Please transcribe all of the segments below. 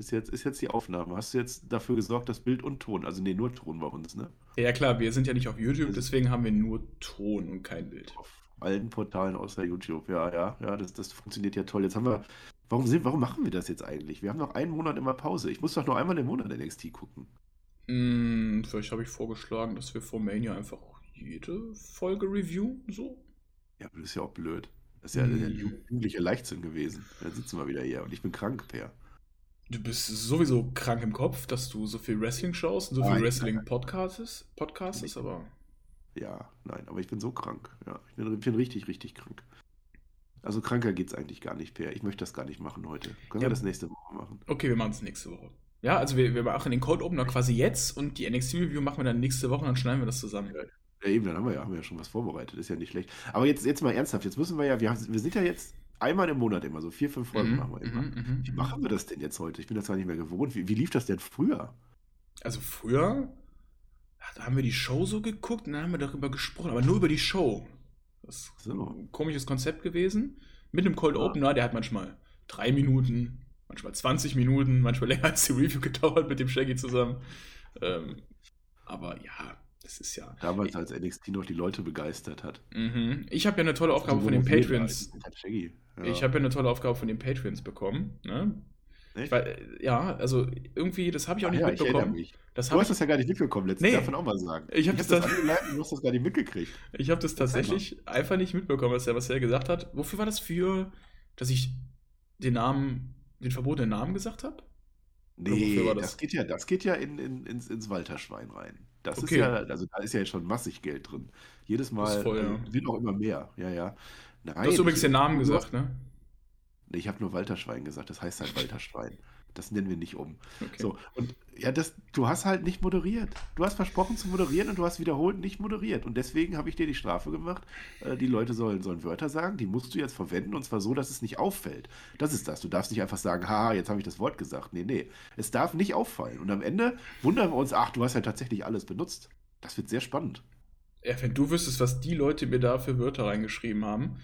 Ist jetzt, ist jetzt die Aufnahme. Hast du jetzt dafür gesorgt, dass Bild und Ton, also nee, nur Ton bei uns, ne? Ja, klar, wir sind ja nicht auf YouTube, deswegen haben wir nur Ton und kein Bild. Auf allen Portalen außer YouTube. Ja, ja, ja, das, das funktioniert ja toll. Jetzt haben wir. Warum, sind, warum machen wir das jetzt eigentlich? Wir haben noch einen Monat immer Pause. Ich muss doch nur einmal im Monat NXT gucken. Hm, vielleicht habe ich vorgeschlagen, dass wir vor Mania einfach jede Folge reviewen, so. Ja, aber das ist ja auch blöd. Das ist ja Hm. der jugendliche Leichtsinn gewesen. Dann sitzen wir wieder hier und ich bin krank, Per. Du bist sowieso krank im Kopf, dass du so viel Wrestling schaust und so viel. Wrestling-Podcasts, Podcasts, aber Ja, nein, aber ich bin so krank. Ja, ich bin, bin richtig, richtig krank. Also kranker geht's eigentlich gar nicht, Per. Ich möchte das gar nicht machen heute. Können Ja. wir das nächste Woche machen? okay, wir machen es nächste Woche. Ja, also wir, wir machen den Cold Opener quasi jetzt und die NXT-Review machen wir dann nächste Woche und dann schneiden wir das zusammen. Ja, eben, dann haben wir ja, haben wir ja schon was vorbereitet. Ist ja nicht schlecht. Aber jetzt, jetzt mal ernsthaft. Jetzt müssen wir ja, wir, wir sind ja jetzt einmal im Monat immer, so vier, fünf Folgen machen wir immer. mhm, mhm, Wie mhm. machen wir das denn jetzt heute? Ich bin das gar nicht mehr gewohnt. Wie, wie lief das denn früher? Also früher, da haben wir die Show so geguckt und dann haben wir darüber gesprochen, aber nur über die Show. Das ist So. ein komisches Konzept gewesen. Mit einem Cold Ja. Opener, der hat manchmal drei Minuten, manchmal 20 Minuten, manchmal länger als die Review gedauert mit dem Shaggy zusammen. Ähm, aber ja, das ist ja. Damals, als NXT noch die Leute begeistert hat. Mhm. Ich habe ja eine tolle Aufgabe von den war, als Shaggy. Ja. Ich habe ja eine tolle Aufgabe von den Patreons bekommen. Ne? Echt? Weil, ja, also irgendwie, das habe ich auch Ach nicht ja, mitbekommen. Das Du habe hast ich, das ja gar nicht mitbekommen letztens, Nee. darf man auch mal sagen. Ich hab hab das das du hast das gar nicht mitgekriegt. ich hab das tatsächlich einfach nicht mitbekommen, was er, was er gesagt hat. Wofür war das für, dass ich den Namen, den verbotenen Namen gesagt habe? Nee, das? das? geht ja, das geht ja in, in, ins, ins Walterschwein rein. Das Okay. ist ja, also da ist ja schon massig Geld drin. Jedes Mal voll, äh, ja. wird auch immer mehr. Ja, ja. Nein, Du hast übrigens ich- den Namen gesagt, ne? Nee, ich habe nur Walterschwein gesagt, das heißt halt Walterschwein. Das nennen wir nicht um. Okay. So, und ja, das, du hast halt nicht moderiert. Du hast versprochen zu moderieren und du hast wiederholt nicht moderiert. Und deswegen habe ich dir die Strafe gemacht. Äh, die Leute sollen, sollen Wörter sagen, die musst du jetzt verwenden und zwar so, dass es nicht auffällt. Das ist das. Du darfst nicht einfach sagen, haha, jetzt habe ich das Wort gesagt. Nee, nee. Es darf nicht auffallen. Und am Ende wundern wir uns, ach, du hast ja tatsächlich alles benutzt. Das wird sehr spannend. Ja, wenn du wüsstest, was die Leute mir da für Wörter reingeschrieben haben.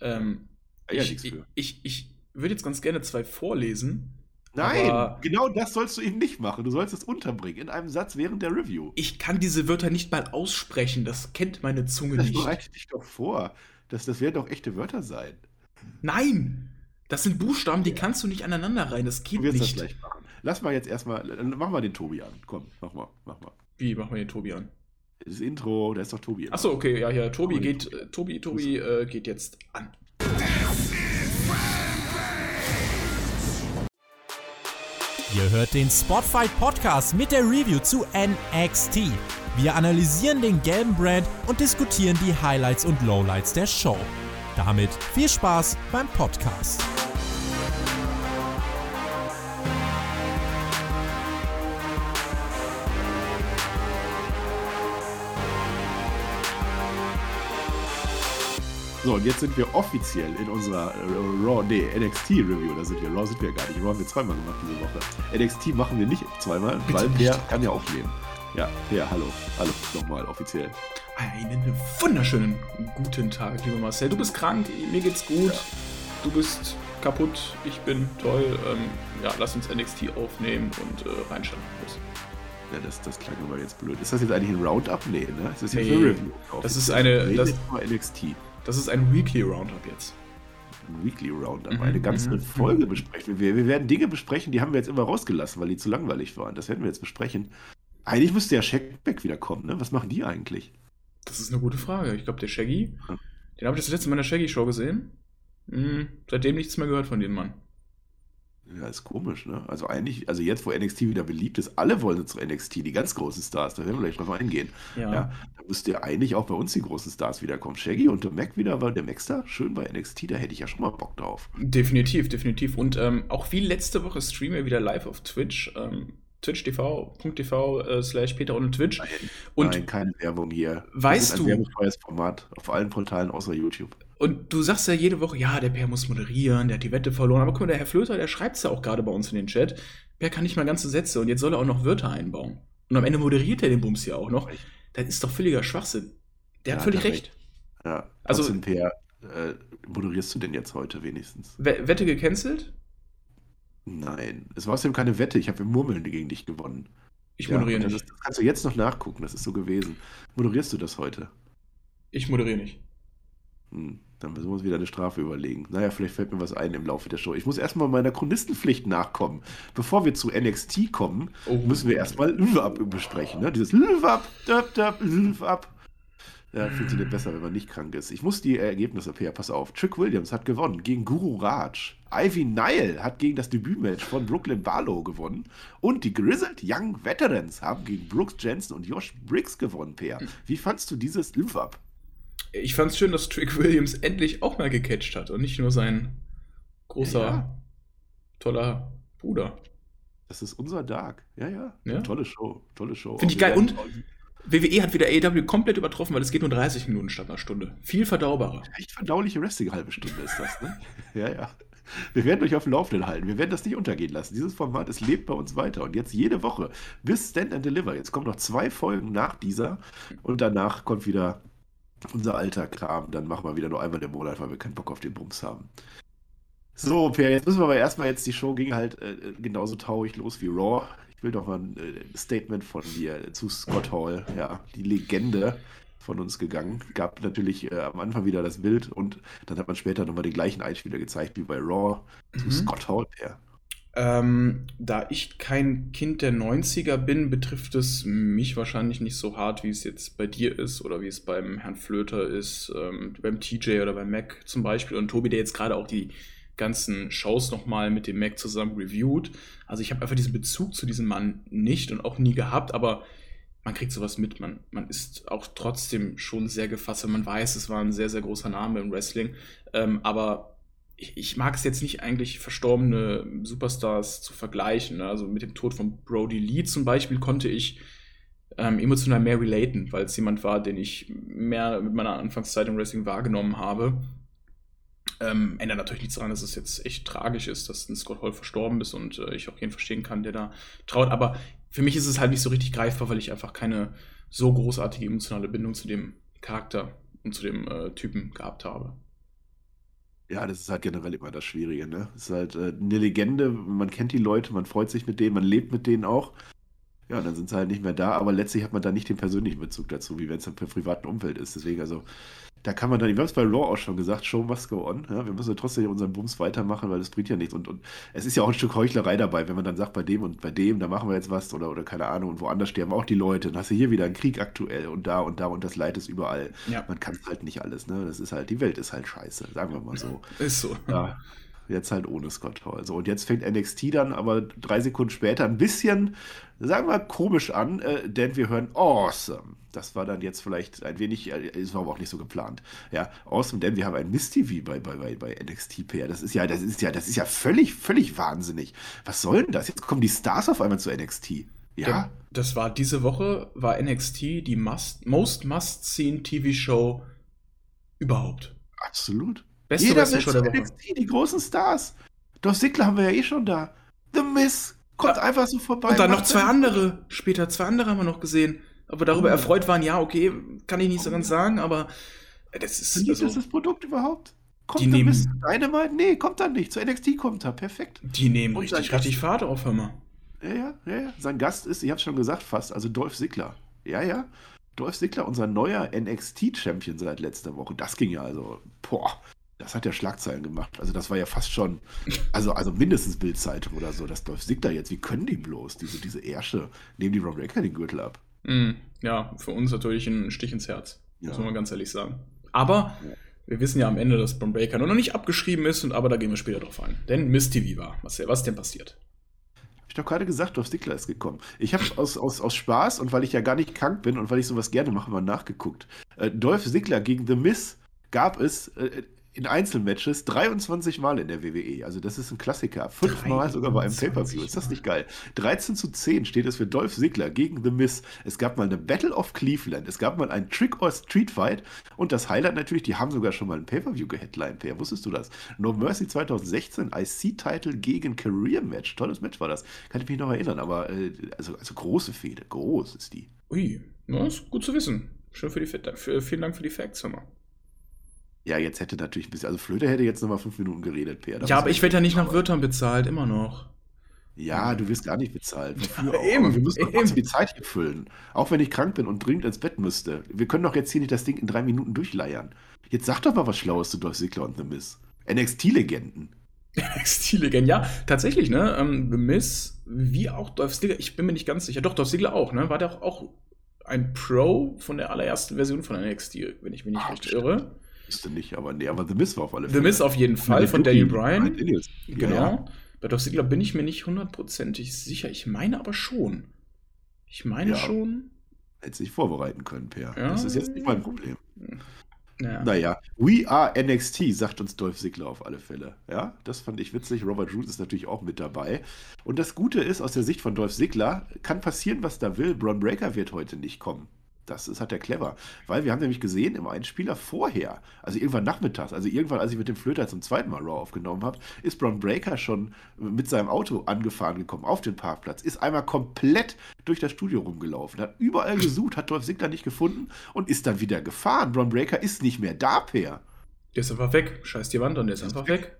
Ähm, Ja, ich, ich, ich, ich würde jetzt ganz gerne zwei vorlesen. Nein, genau das sollst du eben nicht machen. Du sollst es unterbringen in einem Satz während der Review. Ich kann diese Wörter nicht mal aussprechen. Das kennt meine Zunge Das nicht. bereite dich doch vor. Das, das werden doch echte Wörter sein. Nein! Das sind Buchstaben, die kannst du nicht aneinander rein. Das geht Du wirst das nicht. gleich machen. Lass mal jetzt erstmal, äh, mach mal den Tobi an. Komm, mach mal, mach mal. Wie machen wir den Tobi an? Das Intro, da ist doch Tobi. Achso, okay, ja, ja, Tobi den geht, äh, Tobi, Tobi äh, geht jetzt an. Ihr hört den Spotfight Podcast mit der Review zu NXT. Wir analysieren den gelben Brand und diskutieren die Highlights und Lowlights der Show. Damit viel Spaß beim Podcast. So, und jetzt sind wir offiziell in unserer äh, Raw, nee, NXT-Review. Da sind wir. Raw sind wir gar nicht. Raw haben wir zweimal gemacht diese Woche. NXT machen wir nicht zweimal, Bitte weil nicht. der kann ja auch leben. Ja, ja, hallo. Hallo, nochmal offiziell. Einen wunderschönen guten Tag, lieber Marcel. Du bist krank, mir geht's gut. Du bist kaputt, ich bin toll. Ähm, ja, lass uns NXT aufnehmen und äh, reinschauen. Los. Ja, das, das klang aber jetzt blöd. Ist das jetzt eigentlich ein Roundup? Nee, ne? Es ist jetzt Nee, eine Review. das ist eine- das- über NXT. Das ist ein Weekly Roundup jetzt. Ein Weekly Roundup. Mhm, eine ganze mhm, Folge mhm. besprechen. Wir, wir werden Dinge besprechen, die haben wir jetzt immer rausgelassen, weil die zu langweilig waren. Das werden wir jetzt besprechen. Eigentlich müsste ja Checkback wieder kommen, ne? Was machen die eigentlich? Das ist eine gute Frage. Ich glaube, der Shaggy, Hm. den habe ich das letzte Mal in der Shaggy-Show gesehen. Hm, seitdem nichts mehr gehört von dem Mann. Ja, ist komisch, ne? Also eigentlich, also jetzt, wo NXT wieder beliebt ist, alle wollen zu NXT, die ganz großen Stars, da werden wir gleich drauf eingehen. Ja. Ja, da müsste ja eigentlich auch bei uns die großen Stars wiederkommen. Shaggy und der Mac wieder, war der Mac da schön bei NXT, da hätte ich ja schon mal Bock drauf. Definitiv, definitiv. Und ähm, auch wie letzte Woche streamen wir wieder live auf Twitch. Ähm, twitch.tv äh, slash Peter und Twitch. Und, Nein, keine Werbung hier. Weißt du- werbefreies Format auf allen Portalen außer YouTube. Und du sagst ja jede Woche, ja, der Per muss moderieren, der hat die Wette verloren. Aber guck mal, der Herr Flöter, der schreibt es ja auch gerade bei uns in den Chat. Per kann nicht mal ganze Sätze und jetzt soll er auch noch Wörter einbauen. Und am Ende moderiert er den Bums ja auch noch. Das ist doch völliger Schwachsinn. Der hat Ja, völlig hat er recht. Ja, Also- Per, äh, moderierst du denn jetzt heute wenigstens? We Wette gecancelt? Nein, es war außerdem keine Wette. Ich habe im Murmeln gegen dich gewonnen. Ich moderiere und nicht. Das, das kannst du jetzt noch nachgucken. Das ist so gewesen. Moderierst du das heute? Ich moderiere nicht. Hm, dann müssen wir uns wieder eine Strafe überlegen. Naja, vielleicht fällt mir was ein im Laufe der Show. Ich muss erstmal meiner Chronistenpflicht nachkommen. Bevor wir zu NXT kommen, Oh. müssen wir erstmal Lüwe-Up besprechen. Ne? Dieses Lüwe-Up, dab, dab, Lüwe-Up. Ja, funktioniert besser, wenn man nicht krank ist. Ich muss die Ergebnisse, Peer, pass auf. Trick Williams hat gewonnen gegen Guru Raj. Ivy Nile hat gegen das Debütmatch von Brooklyn Barlow gewonnen. Und die Grizzled Young Veterans haben gegen Brooks Jensen und Josh Briggs gewonnen, Peer. Wie fandst du dieses Lüwe-Up? Ich fand's schön, dass Trick Williams endlich auch mal gecatcht hat und nicht nur sein großer, Ja. toller Bruder. Das ist unser Dark. Ja, ja. Ja. Tolle Show. Tolle Show. Find ich geil. werden- WWE hat wieder AEW komplett übertroffen, weil es geht nur 30 Minuten statt einer Stunde. Viel verdaubarer. Echt verdauliche Wrestling, halbe Stunde ist das, ne? ja, ja. Wir werden euch auf dem Laufenden halten. Wir werden das nicht untergehen lassen. Dieses Format, es lebt bei uns weiter. Und jetzt jede Woche bis Stand and Deliver. Jetzt kommen noch zwei Folgen nach dieser. Und danach kommt wieder unser alter Kram. Dann machen wir wieder nur einmal im Monat, weil wir keinen Bock auf den Bums haben. So, Per, jetzt müssen wir aber erstmal jetzt, die Show ging halt äh, genauso traurig los wie Raw. Ich will doch mal ein äh, Statement von dir zu Scott Hall. Ja, die Legende von uns gegangen. Gab natürlich äh, am Anfang wieder das Bild und dann hat man später nochmal den gleichen Einspieler gezeigt wie bei Raw zu Mhm. Scott Hall, Per. Ähm, da ich kein Kind der 90er bin, betrifft es mich wahrscheinlich nicht so hart, wie es jetzt bei dir ist oder wie es beim Herrn Flöter ist, ähm, beim TJ oder beim Mac zum Beispiel. Und Tobi, der jetzt gerade auch die ganzen Shows nochmal mit dem Mac zusammen reviewt. Also ich habe einfach diesen Bezug zu diesem Mann nicht und auch nie gehabt, aber man kriegt sowas mit. Man, man ist auch trotzdem schon sehr gefasst, wenn man weiß, es war ein sehr, sehr großer Name im Wrestling. Ähm, aber ich, mag es jetzt nicht eigentlich verstorbene Superstars zu vergleichen. Ne? Also mit dem Tod von Brody Lee zum Beispiel konnte ich ähm, emotional mehr relaten, weil es jemand war, den ich mehr mit meiner Anfangszeit im Wrestling wahrgenommen habe. Ähm, ändert natürlich nichts daran, dass es jetzt echt tragisch ist, dass ein Scott Hall verstorben ist und äh, ich auch jeden verstehen kann, der da traut. Aber für mich ist es halt nicht so richtig greifbar, weil ich einfach keine so großartige emotionale Bindung zu dem Charakter und zu dem äh, Typen gehabt habe. Ja, das ist halt generell immer das Schwierige, ne? Es ist halt äh, eine Legende, man kennt die Leute, man freut sich mit denen, man lebt mit denen auch. Ja, und dann sind sie halt nicht mehr da, aber letztlich hat man da nicht den persönlichen Bezug dazu, wie wenn es im privaten Umfeld ist. Deswegen, also, da kann man dann, wir haben es bei Raw auch schon gesagt, Show must go on. Ja? Wir müssen trotzdem unseren Bums weitermachen, weil das bringt ja nichts. Und, und es ist ja auch ein Stück Heuchlerei dabei, wenn man dann sagt, bei dem und bei dem, da machen wir jetzt was oder, oder keine Ahnung, und woanders sterben auch die Leute. Dann hast du hier wieder einen Krieg aktuell und da und da und das Leid ist überall. Ja, Man kann es halt nicht alles, ne? Das ist halt, die Welt ist halt scheiße, sagen wir mal so. ist so. Ja, jetzt halt ohne Scott Hall. So, und jetzt fängt NXT dann aber drei Sekunden später ein bisschen, sagen wir, komisch an, äh, denn wir hören Awesome. Das war dann jetzt vielleicht ein wenig, äh, es war aber auch nicht so geplant. Ja, Awesome, denn wir haben ein Miss TV bei, bei, bei, bei NXT PR. Das ist ja, das ist ja, das ist ja völlig, völlig wahnsinnig. Was soll denn das? Jetzt kommen die Stars auf einmal zu NXT. Ja, Das war diese Woche, war NXT die must, Most Must-Seen TV-Show überhaupt. absolut. Beste Jeder will zu. NXT, die großen Stars. Dolph Ziggler haben wir ja eh schon da. The Miz kommt Ja. einfach so vorbei. Und dann noch zwei andere. Später zwei andere haben wir noch gesehen. Aber darüber Oh. erfreut waren, ja, okay, kann ich nicht so Oh. ganz sagen, aber das ist. Sind Also, das das Produkt überhaupt? Kommt Die nehmen- zu Dynamite? Nee, kommt dann nicht. Zu NXT kommt er. Perfekt. die nehmen Und richtig, richtig Fahrt auf, hör mal. Ja, ja, ja, ja. Sein Gast ist, ich hab's schon gesagt fast, also Dolph Ziggler. Ja, ja. Dolph Ziggler, unser neuer NXT-Champion seit letzter Woche. Das ging ja also, boah, das hat ja Schlagzeilen gemacht. Also das war ja fast schon, also, also mindestens Bildzeitung oder so, dass Dolph Ziggler jetzt, wie können die bloß, diese, diese Ärsche, nehmen die Ron Breaker den Gürtel ab. Mm, ja, für uns natürlich ein Stich ins Herz. Ja. Muss man ganz ehrlich sagen. Aber Ja. wir wissen ja am Ende, dass Bron Breaker nur noch nicht abgeschrieben ist, und aber da gehen wir später drauf ein. Denn Miss TV war. Was, was denn passiert? Hab ich doch gerade gesagt, Dolph Ziggler ist gekommen. Ich habe aus, aus, aus Spaß und weil ich ja gar nicht krank bin und weil ich sowas gerne mache, mal nachgeguckt. Äh, Dolph Ziggler gegen The Miz gab es äh, in Einzelmatches 23 Mal in der WWE. Also das ist ein Klassiker. Fünfmal sogar bei einem 23 Pay-Per-View. Ist das nicht geil? 13 zu 10 steht es für Dolph Ziggler gegen The Miz. Es gab mal eine Battle of Cleveland. Es gab mal einen Trick or Street Fight. Und das Highlight natürlich, die haben sogar schon mal ein Pay-Per-View geheadlined. Per, wusstest du das? No Mercy 2016, IC-Title gegen Career-Match. Tolles Match war das. Kann ich mich noch erinnern. Aber äh, also, also große Fehde. Groß ist die. Ui, na, ist gut zu wissen. Schön für die für, Vielen Dank für die Facts, mal. Ja, jetzt hätte natürlich ein bisschen, also Flöte hätte jetzt nochmal fünf Minuten geredet. Da Ja, aber ich werde ja nicht nach Wörtern bezahlt, immer noch. Ja, du wirst gar nicht bezahlt. Wofür Ja, auch? eben, Aber wir müssen eben. die Zeit hier füllen. Auch wenn ich krank bin und dringend ins Bett müsste. Wir können doch jetzt hier nicht das Ding in drei Minuten durchleiern. Jetzt sag doch mal was Schlaues zu Dolph Ziggler und The Miz. NXT-Legenden. Stillegend, ja, tatsächlich, ne? Ähm, The Miz, wie auch Dolph Ziggler, ich bin mir nicht ganz sicher. Doch, Dolph Ziggler auch, ne? War der auch, auch ein Pro von der allerersten Version von NXT, wenn ich mich nicht Ah, irre. Wüsste nicht, aber nee, aber The Miz war auf alle The Miz auf jeden Fall von Daniel Bryan. Genau. Ja, Bei Dolph Ziggler bin ich mir nicht hundertprozentig sicher. Ich meine aber schon. Ich meine Ja. schon. Hätte sich vorbereiten können, Per. Ja. Das ist jetzt nicht mein Problem. Naja. Naja, We are NXT, sagt uns Dolph Ziggler auf alle Fälle. Ja, das fand ich witzig. Robert Roode ist natürlich auch mit dabei. Und das Gute ist, aus der Sicht von Dolph Ziggler, kann passieren, was da will. Braun Breaker wird heute nicht kommen. Das ist, hat er clever. Weil wir haben nämlich gesehen, im Einspieler vorher, also irgendwann nachmittags, also irgendwann, als ich mit dem Flöter zum zweiten Mal Raw aufgenommen habe, ist Braun Breaker schon mit seinem Auto angefahren gekommen auf den Parkplatz, ist einmal komplett durch das Studio rumgelaufen, hat überall gesucht, hat Dolph Ziggler nicht gefunden und ist dann wieder gefahren. Braun Breaker ist nicht mehr da, Per. Der ist einfach weg. Scheiß die Wand und der ist einfach weg.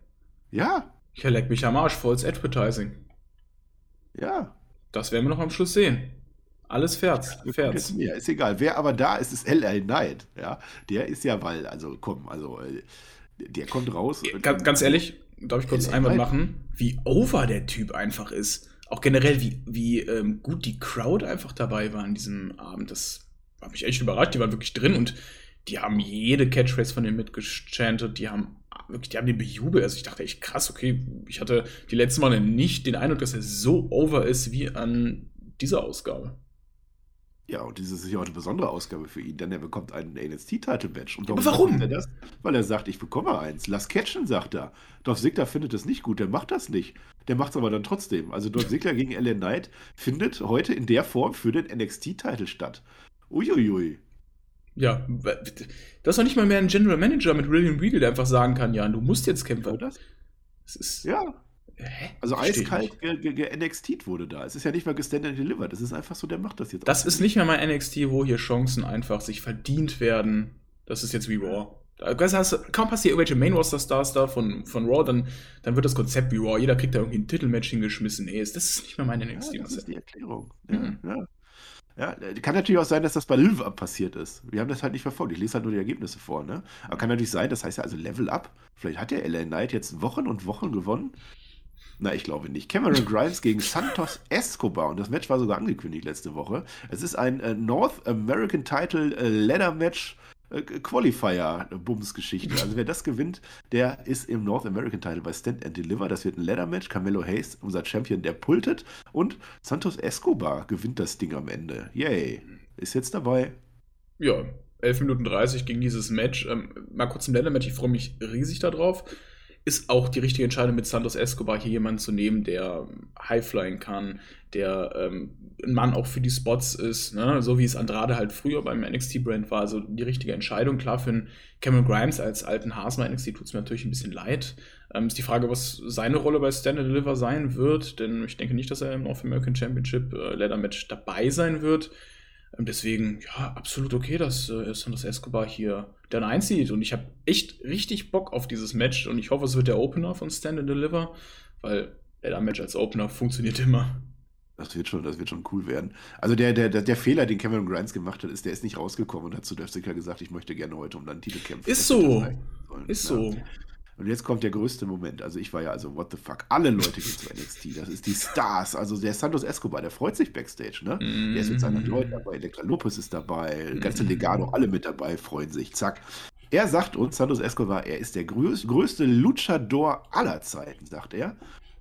Ja, Ich leck mich am Arsch, volles Advertising. ja. Das werden wir noch am Schluss sehen. Alles fährt. Fährt. Ja, ist egal. Wer aber da ist, ist LA Knight. Ja, der ist ja, weil, also komm, also äh, der kommt raus. Ganz, ganz ehrlich, darf ich kurz einmal machen, wie over der Typ einfach ist. Auch generell, wie, wie ähm, gut die Crowd einfach dabei war an diesem Abend. Das hat mich echt überrascht. Die waren wirklich drin und die haben jede Catchphrase von dem mitgechantet. Die haben wirklich, die haben den bejubelt. Also ich dachte echt krass, okay, ich hatte die letzten Male nicht den Eindruck, dass er so over ist wie an dieser Ausgabe. Ja, und dieses ist ja auch eine besondere Ausgabe für ihn, denn er bekommt einen NXT-Title-Match. Und Aber warum? Er das? Weil er sagt, ich bekomme eins. Lass catchen, sagt er. Dolph Ziggler findet es nicht gut, der macht das nicht. Der macht es aber dann trotzdem. Also Dolph Ziggler gegen LA Knight findet heute in der Form für den NXT-Title statt. Uiuiui. Ja, das ist doch nicht mal mehr ein General Manager mit William Regal, der einfach sagen kann, ja, du musst jetzt kämpfen. Oder? Das ist. Ja, Hä? also eiskalt ge ge ge NXT wurde da. Es ist ja nicht mal gestand and delivered. Es ist einfach so, der macht das jetzt. Das ist nicht mehr mein NXT, wo hier Chancen einfach sich verdient werden. Das ist jetzt wie Raw. Das heißt, kaum passiert irgendwelche Main Roster Stars da von, von Raw, dann, dann wird das Konzept wie Raw. Jeder kriegt da irgendwie ein Titelmatch hingeschmissen. Nee, das ist nicht mehr mein NXT. Ja, das ist die Erklärung. Ja, Mhm. ja. Ja, kann natürlich auch sein, dass das bei Live Up passiert ist. Wir haben das halt nicht verfolgt. Ich lese halt nur die Ergebnisse vor. Ne? Aber kann natürlich sein, das heißt ja also Level Up. Vielleicht hat der LA Knight jetzt Wochen und Wochen gewonnen. Na, ich glaube nicht. Cameron Grimes gegen Santos Escobar. Und das Match war sogar angekündigt letzte Woche. Es ist ein äh, North American Title äh, Ladder Match äh, Qualifier-Bums-Geschichte. Also wer das gewinnt, der ist im North American Title bei Stand and Deliver. Das wird ein Ladder-Match. Carmelo Hayes, unser Champion, der pultet. Und Santos Escobar gewinnt das Ding am Ende. Yay. Ist jetzt dabei. Ja, 11 Minuten 30 gegen dieses Match. Ähm, mal kurz zum Leather-Match, ich freue mich riesig darauf. Ist auch die richtige Entscheidung, mit Santos Escobar hier jemanden zu nehmen, der ähm, Highflying kann, der ähm, ein Mann auch für die Spots ist, ne? so wie es Andrade halt früher beim NXT-Brand war. Also die richtige Entscheidung. Klar, für einen Cameron Grimes als alten Hasen bei NXT tut es mir natürlich ein bisschen leid. Ähm, ist die Frage, was seine Rolle bei Stand and Deliver sein wird, denn ich denke nicht, dass er im North American Championship äh, Leather Match dabei sein wird. Deswegen, ja, absolut okay, dass äh, Santos Escobar hier dann einzieht. Und ich habe echt richtig Bock auf dieses Match. Und ich hoffe, es wird der Opener von Stand and Deliver, weil der Match als Opener funktioniert immer. Das wird schon, das wird schon cool werden. Also der, der, der, Fehler, den Cameron Grimes gemacht hat, ist, der ist nicht rausgekommen und hat zu Ziggler gesagt, ich möchte gerne heute um deinen Titel kämpfen. Ist Das so. Ist Ja. so. Und jetzt kommt der größte Moment. Also ich war ja also, what the fuck? Alle Leute gehen zu NXT. Das ist die Stars. Also der Santos Escobar, der freut sich Backstage, ne? Der ist mit seinen Mhm. Leuten dabei. Elektra Lopez ist dabei. Ganze Legado, alle mit dabei, freuen sich. Zack. Er sagt uns, Santos Escobar, er ist der größ größte Luchador aller Zeiten, sagt er.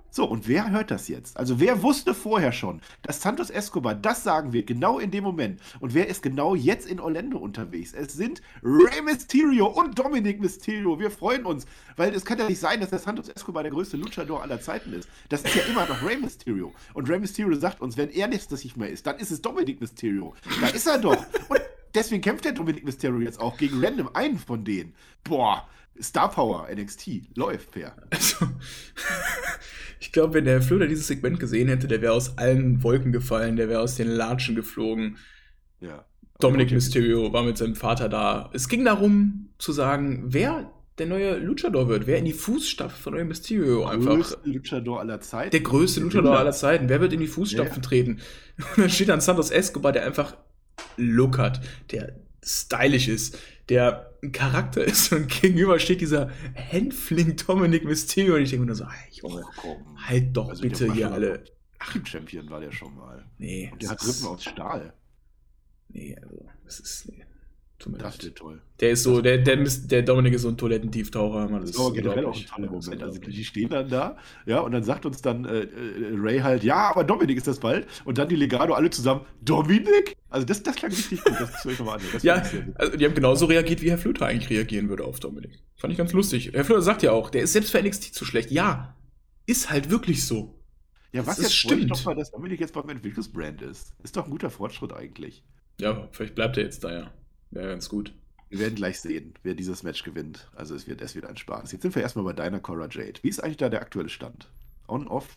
So, und wer hört das jetzt? Also wer wusste vorher schon, dass Santos Escobar das sagen wird, genau in dem Moment? Und wer ist genau jetzt in Orlando unterwegs? Es sind Rey Mysterio und Dominic Mysterio. Wir freuen uns, weil es kann ja nicht sein, dass der Santos Escobar der größte Luchador aller Zeiten ist. Das ist ja immer noch Rey Mysterio. Und Rey Mysterio sagt uns, wenn er nicht das nicht mehr ist, dann ist es Dominic Mysterio. Da ist er doch. Und deswegen kämpft der Dominic Mysterio jetzt auch gegen random einen von denen. Boah, Star Power, NXT, läuft, Per. Also, ich glaube, wenn der Flöter dieses Segment gesehen hätte, der wäre aus allen Wolken gefallen, der wäre aus den Latschen geflogen. Ja. Dominic Mysterio war mit seinem Vater da. Es ging darum zu sagen, wer der neue Luchador wird. Wer in die Fußstapfen von Rey Mysterio einfach. Der größte Luchador aller Zeiten. Der größte Luchador aller Zeiten. Wer wird in die Fußstapfen ja. treten? Und dann steht dann Santos Escobar, der einfach Look hat, der stylisch ist, der ein Charakter ist und gegenüber steht dieser Hänfling Dominic Mysterio und ich denke mir nur so, hey, Junge, halt doch also bitte hier alle. Achim-Champion war der schon mal. Nee. Und der hat Rippen aus Stahl. Nee, also, das ist, nee. Tut mir das leid. toll. Der ist so, der, der, der Dominik ist so ein Toilettentieftaucher. Das ist aber generell auch ein toller Moment. Also die stehen dann da, ja, und dann sagt uns dann äh, äh, Ray halt, ja, aber Dominik ist das bald. Und dann die Legado alle zusammen, Dominik? Also das, das klang richtig gut, das soll ich nochmal an. Ja, also die haben genauso reagiert, wie Herr Flöter eigentlich reagieren würde auf Dominik. Fand ich ganz lustig. Herr Flöter sagt ja auch, der ist selbst für NXT zu schlecht. Ja, ist halt wirklich so. Ja, was das jetzt stimmt. doch mal, dass Dominik jetzt beim Entwicklungsbrand ist. Ist doch ein guter Fortschritt eigentlich. Ja, vielleicht bleibt er jetzt da, ja. Wäre ganz gut. Wir werden gleich sehen, wer dieses Match gewinnt. Also es wird, es wird ein Spaß. Jetzt sind wir erstmal bei deiner Cora Jade. Wie ist eigentlich da der aktuelle Stand? On-off?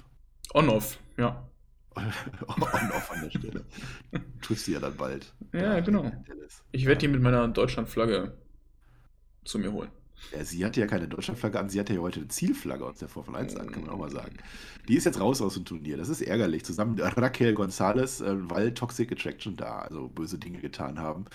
On-off, ja. On-off an der Stelle. Tust du ja dann bald. Ja, genau. Ich werde die mit meiner Deutschlandflagge zu mir holen. Ja, sie hatte ja keine Deutschlandflagge an, sie hatte ja heute eine Zielflagge aus der Formel 1 an, kann man auch mal sagen. Die ist jetzt raus aus dem Turnier. Das ist ärgerlich. Zusammen mit Raquel Gonzalez, äh, weil Toxic Attraction da also böse Dinge getan haben.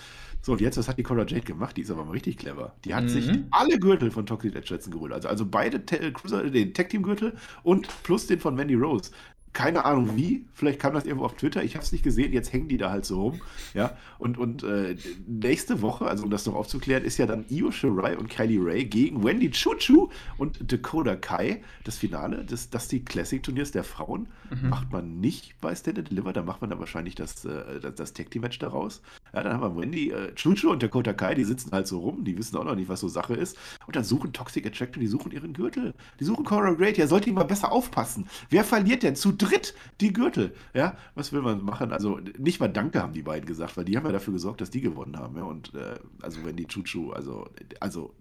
So, und jetzt, was hat die Cora Jade gemacht? Die ist aber mal richtig clever. Die hat mhm. sich alle Gürtel von Toxic Attraction geholt. Also, also beide Cruiser, den Tag Team Gürtel und plus den von Mandy Rose keine Ahnung wie, vielleicht kam das irgendwo auf Twitter, ich habe es nicht gesehen, jetzt hängen die da halt so rum. Ja, und, und äh, nächste Woche, also um das noch aufzuklären, ist ja dann Io Shirai und Kylie Ray gegen Wendy Chuchu und Dakota Kai. Das Finale des Dusty Classic Turniers der Frauen mhm. macht man nicht bei Stand and Deliver, da macht man dann wahrscheinlich das, äh, das, das Tag Team Match daraus. Ja, dann haben wir Wendy äh, Chuchu und Dakota Kai, die sitzen halt so rum, die wissen auch noch nicht, was so Sache ist. Und dann suchen Toxic Attraction, die suchen ihren Gürtel. Die suchen Cora Great, ja, sollte ihn mal besser aufpassen. Wer verliert denn zu dritt die Gürtel. Ja, was will man machen? Also nicht mal Danke haben die beiden gesagt, weil die haben ja dafür gesorgt, dass die gewonnen haben. Ja? Und äh, also wenn die Chuchu, also, also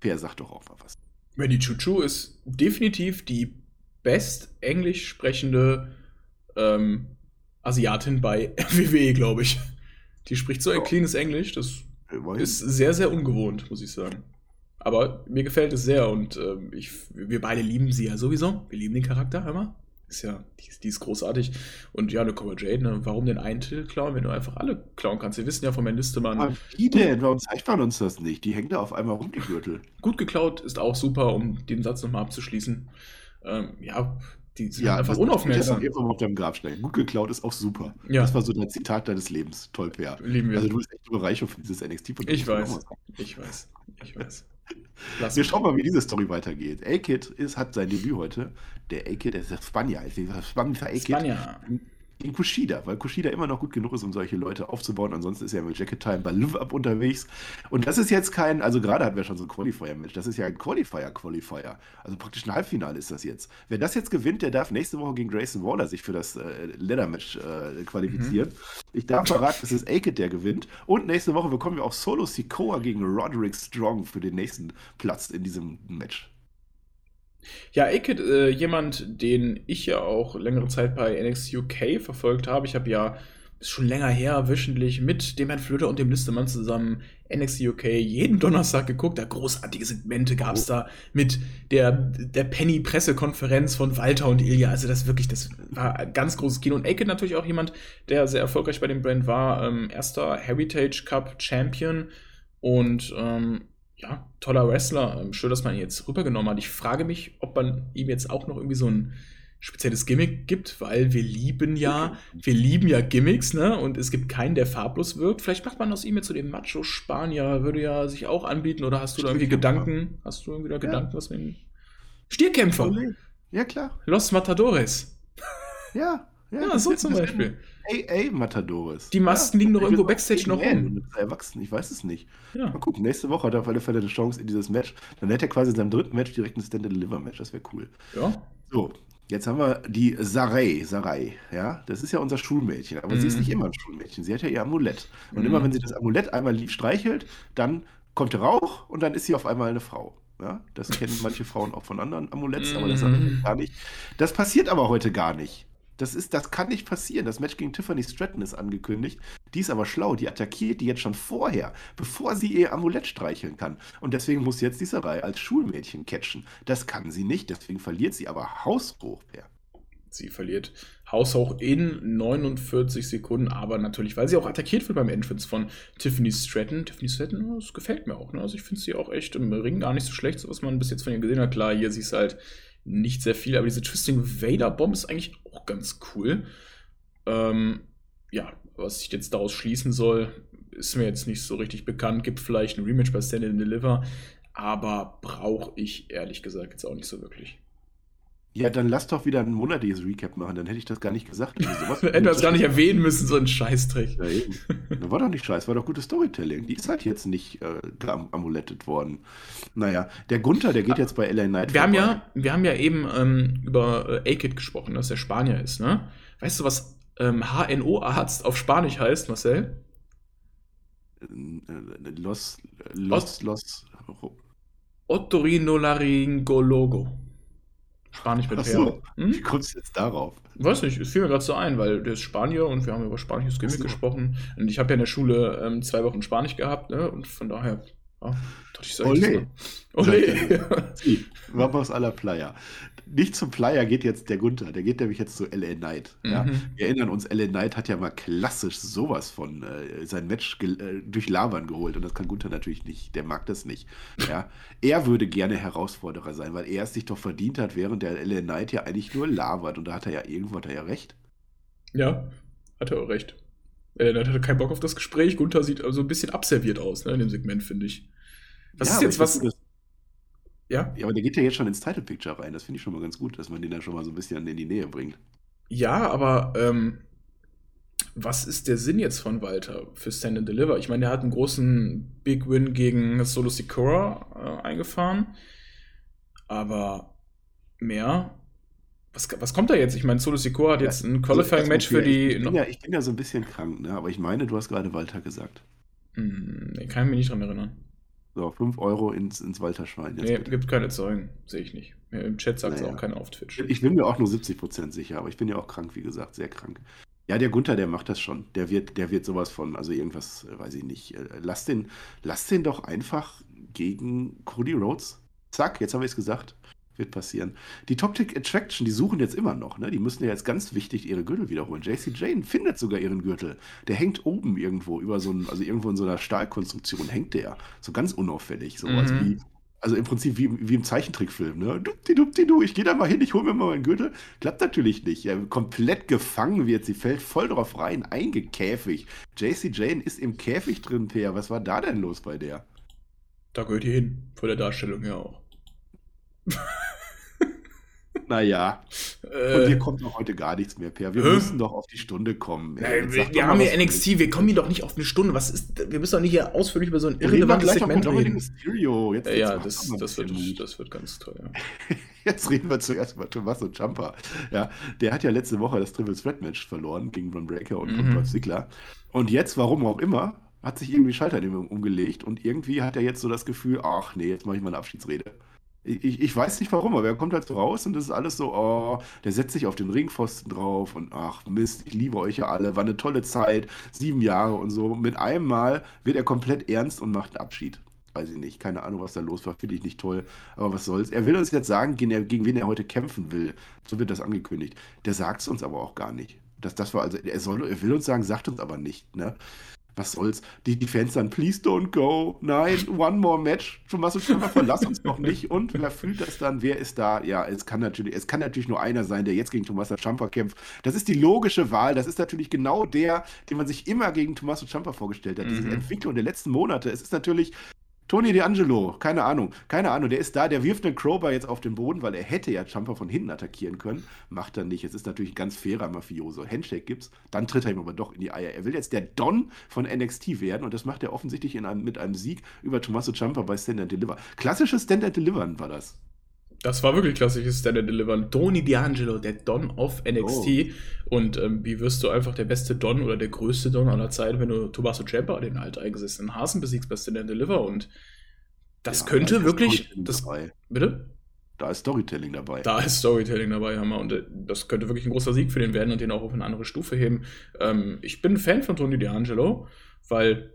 Per sagt doch auch mal was. Wenn die Chuchu ist definitiv die best englisch sprechende ähm, Asiatin bei WWE, glaube ich. Die spricht so ein cleanes Englisch, das Immerhin. ist sehr, sehr ungewohnt, muss ich sagen. Aber mir gefällt es sehr und äh, ich, wir beide lieben sie ja sowieso. Wir lieben den Charakter, mal. Ist ja, die, die, ist großartig. Und ja, eine Cora Jade, ne? warum den einen Titel klauen, wenn du einfach alle klauen kannst? Wir wissen ja von meinem Listemann. Aber wie denn? Warum zeigt man uns das nicht? Die hängt da auf einmal rum, die Gürtel. Gut geklaut ist auch super, um den Satz nochmal abzuschließen. Ähm, ja, die sind ja, einfach unaufmerksam. Ich auf deinem Grab stellen. Gut geklaut ist auch super. Ja. Das war so dein Zitat deines Lebens. Toll, Per. Lieben wir. Also du bist echt eine Bereicherung für dieses NXT. Ich weiß. Ich weiß. Ich weiß. Lass Wir schauen mal, wie diese Story weitergeht. A-Kid hat sein Debüt heute. Der A-Kid, der ist der Spanier, ist der Spanier A-Kid. Gegen Kushida, weil Kushida immer noch gut genug ist, um solche Leute aufzubauen. Ansonsten ist er mit Jacket Time bei Live Up unterwegs. Und das ist jetzt kein, also gerade hatten wir schon so ein Qualifier-Match. Das ist ja ein Qualifier-Qualifier. Also praktisch ein Halbfinale ist das jetzt. Wer das jetzt gewinnt, der darf nächste Woche gegen Grayson Waller sich für das äh, Leather-Match äh, qualifizieren. Mhm. Ich darf verraten, es ist A-Kid, der gewinnt. Und nächste Woche bekommen wir auch Solo Sikoa gegen Roderick Strong für den nächsten Platz in diesem Match. Ja, Aked, äh, jemand, den ich ja auch längere Zeit bei NXT UK verfolgt habe. Ich habe ja ist schon länger her, wöchentlich mit dem Herrn Flöter und dem Listemann zusammen NXT UK jeden Donnerstag geguckt. Da großartige Segmente gab es oh. da mit der, der Penny-Pressekonferenz von Walter und Ilja. Also das wirklich, das war ein ganz großes Kino. Und Aked natürlich auch jemand, der sehr erfolgreich bei dem Brand war. Ähm, erster Heritage Cup Champion und ähm, ja, toller Wrestler. Ähm, schön, dass man ihn jetzt rübergenommen hat. Ich frage mich, ob man ihm jetzt auch noch irgendwie so ein spezielles Gimmick gibt, weil wir lieben ja, wir lieben ja Gimmicks, ne? Und es gibt keinen, der farblos wirkt. Vielleicht macht man aus ihm jetzt so den Macho-Spanier, würde ja sich auch anbieten. Oder hast du da irgendwie Gedanken? Hast du irgendwie da Gedanken, was wir Stierkämpfer. Ja, klar. Los Matadores. Ja, ja, ja so zum Beispiel. AA Matadores. Die Masken ja, liegen doch irgendwo Backstage noch rum. Erwachsen, ich weiß es nicht. Ja. Mal gucken, nächste Woche hat er auf alle Fälle eine Chance in dieses Match. Dann hätte er quasi in seinem dritten Match direkt ein Stand-and-Deliver-Match. Das wäre cool. Ja. So, Jetzt haben wir die Sarai, Sarai, ja, das ist ja unser Schulmädchen, aber mhm. sie ist mhm. nicht immer ein Schulmädchen, sie hat ja ihr Amulett. Und mhm. immer wenn sie das Amulett einmal lieb streichelt, dann kommt der Rauch und dann ist sie auf einmal eine Frau. Ja, das kennen manche Frauen auch von anderen Amuletts, aber das mhm. gar nicht. Das passiert aber heute gar nicht. Das, ist, das kann nicht passieren. Das Match gegen Tiffany Stratton ist angekündigt. Die ist aber schlau. Die attackiert die jetzt schon vorher, bevor sie ihr Amulett streicheln kann. Und deswegen muss jetzt die Sarai als Schulmädchen catchen. Das kann sie nicht. Deswegen verliert sie aber haushoch, Per. Sie verliert haushoch in 49 Sekunden, aber natürlich, weil sie auch attackiert wird beim Entrance von Tiffany Stratton. Tiffany Stratton, das gefällt mir auch. Ne? Also ich finde sie auch echt im Ring gar nicht so schlecht, so was man bis jetzt von ihr gesehen hat. Klar, hier sie ist halt nicht sehr viel, aber diese Twisting Vader Bomb ist eigentlich auch ganz cool. Ähm, ja, was ich jetzt daraus schließen soll, ist mir jetzt nicht so richtig bekannt. Gibt vielleicht ein Rematch bei Stand and Deliver, aber brauche ich ehrlich gesagt jetzt auch nicht so wirklich. Ja, dann lass doch wieder ein monatliches Recap machen, dann hätte ich das gar nicht gesagt. Also Hätten wir das gar nicht erwähnen müssen, so ein Scheißtrick. Ja, eben. Das war doch nicht scheiß, war doch gutes Storytelling. Die ist halt jetzt nicht äh, amulettet worden. Naja, der Gunther, der geht jetzt bei LA Knight wir Haben ja, wir haben ja eben ähm, über äh, A-Kid gesprochen, dass der Spanier ist, ne? Weißt du, was ähm, HNO-Arzt auf Spanisch heißt, Marcel? Äh, los, los, los. Otorinolaryngologo. Spanisch mit so. Hm? Wie kommst du jetzt darauf? Weiß nicht, es fiel mir gerade so ein, weil der ist Spanier und wir haben über spanisches Gimmick so. gesprochen. Und ich habe ja in der Schule ähm, zwei Wochen Spanisch gehabt, ne? Und von daher ja, dachte ich, sag Olé. Olé. Vamos a la playa nicht zum Player geht jetzt der Gunther, der geht nämlich jetzt zu LA Knight. Ja? Mhm. Wir erinnern uns, LA Knight hat ja mal klassisch sowas von äh, sein Match äh, durch Labern geholt und das kann Gunther natürlich nicht, der mag das nicht. Ja? er würde gerne Herausforderer sein, weil er es sich doch verdient hat, während der LA Knight ja eigentlich nur labert und da hat er ja irgendwo hat er ja recht. Ja, hat er auch recht. LA Knight hatte keinen Bock auf das Gespräch, Gunther sieht also ein bisschen abserviert aus ne, in dem Segment, finde ich. Das ja, ist jetzt was. Ja? Ja, aber der geht ja jetzt schon ins Title Picture rein. Das finde ich schon mal ganz gut, dass man den dann schon mal so ein bisschen in die Nähe bringt. Ja, aber ähm, was ist der Sinn jetzt von Walter für Stand and Deliver? Ich meine, der hat einen großen Big Win gegen Solo Secura äh, eingefahren. Aber mehr. Was, was kommt da jetzt? Ich meine, Solo Secura hat jetzt ein Qualifying-Match für die. Ich bin, ja, ich bin ja so ein bisschen krank, ne? aber ich meine, du hast gerade Walter gesagt. Hm, nee, kann ich mich nicht dran erinnern. So, 5 Euro ins, ins Walterschwein. Jetzt nee, bitte. gibt keine Zeugen, sehe ich nicht. Im Chat sagt es naja. auch keiner auf Twitch. Ich bin mir auch nur 70% sicher, aber ich bin ja auch krank, wie gesagt, sehr krank. Ja, der Gunther, der macht das schon. Der wird, der wird sowas von, also irgendwas, äh, weiß ich nicht. Äh, lass den, lass den doch einfach gegen Cody Rhodes. Zack, jetzt haben wir es gesagt wird passieren. Die Top Tick Attraction, die suchen jetzt immer noch, ne? Die müssen ja jetzt ganz wichtig ihre Gürtel wiederholen. JC Jane findet sogar ihren Gürtel. Der hängt oben irgendwo über so ein, also irgendwo in so einer Stahlkonstruktion hängt der. So ganz unauffällig. So mhm. also wie, also im Prinzip wie, wie im Zeichentrickfilm, ne? Dupti, dupti, du, ich gehe da mal hin, ich hole mir mal meinen Gürtel. Klappt natürlich nicht. Ja, komplett gefangen wird, sie fällt voll drauf rein, eingekäfigt. JC Jane ist im Käfig drin, Per. Was war da denn los bei der? Da gehört die hin, vor der Darstellung her auch. Naja, äh, von dir kommt doch heute gar nichts mehr, Per. Wir äh, müssen doch auf die Stunde kommen. Nein, wir, wir haben ja NXT, wir kommen hier doch nicht auf eine Stunde. Was ist, wir müssen doch nicht hier ausführlich über so ein irrelevantes Segment reden. Mysterio. Jetzt, ja, jetzt das, das, wird, das wird ganz toll. Ja. Jetzt reden wir zuerst über Tommaso Ciampa. Ja, der hat ja letzte Woche das Triple Threat Match verloren gegen Ron Breaker und, mhm. Dolph Ziggler. Und jetzt, warum auch immer, hat sich irgendwie Schalter umgelegt und irgendwie hat er jetzt so das Gefühl, ach nee, jetzt mache ich mal eine Abschiedsrede. Ich, ich weiß nicht warum, aber er kommt halt so raus und das ist alles so, oh, der setzt sich auf den Ringpfosten drauf und ach Mist, ich liebe euch ja alle, war eine tolle Zeit, sieben Jahre und so. Mit einem Mal wird er komplett ernst und macht einen Abschied. Weiß ich nicht, keine Ahnung, was da los war, finde ich nicht toll, aber was soll's. Er will uns jetzt sagen, gegen, gegen wen er heute kämpfen will. So wird das angekündigt. Der sagt es uns aber auch gar nicht. Das, das war also, er, soll, er will uns sagen, sagt uns aber nicht. Ne? Was soll's? Die, die Fans dann, please don't go. Nein, one more match. Tommaso Ciampa, verlass uns noch nicht. Und wer fühlt das dann? Wer ist da? Ja, es kann natürlich, es kann natürlich nur einer sein, der jetzt gegen Tommaso Ciampa kämpft. Das ist die logische Wahl. Das ist natürlich genau der, den man sich immer gegen Tommaso Ciampa vorgestellt hat. Mhm. Diese Entwicklung der letzten Monate. Es ist natürlich Tony D'Angelo, keine Ahnung, keine Ahnung, der ist da, der wirft einen Crowbar jetzt auf den Boden, weil er hätte ja Jumper von hinten attackieren können. Macht er nicht. Es ist natürlich ein ganz fairer Mafioso. Handshake gibt's, dann tritt er ihm aber doch in die Eier. Er will jetzt der Don von NXT werden und das macht er offensichtlich einem, mit einem Sieg über Tommaso Jumper bei Stand and Deliver. Klassisches Stand and Delivern war das. Das war wirklich klassisches Stand and Deliver. Tony D'Angelo, der Don of NXT. Oh. Und ähm, wie wirst du einfach der beste Don oder der größte Don aller Zeiten, wenn du Tommaso Ciampa, den alteingesessenen Hasen, besiegst bei Stand and Deliver? Und das ja, könnte wirklich. Das, bitte? Da ist Storytelling dabei. Da ist Storytelling dabei, Hammer. Und äh, das könnte wirklich ein großer Sieg für den werden und den auch auf eine andere Stufe heben. Ähm, ich bin ein Fan von Tony D'Angelo, weil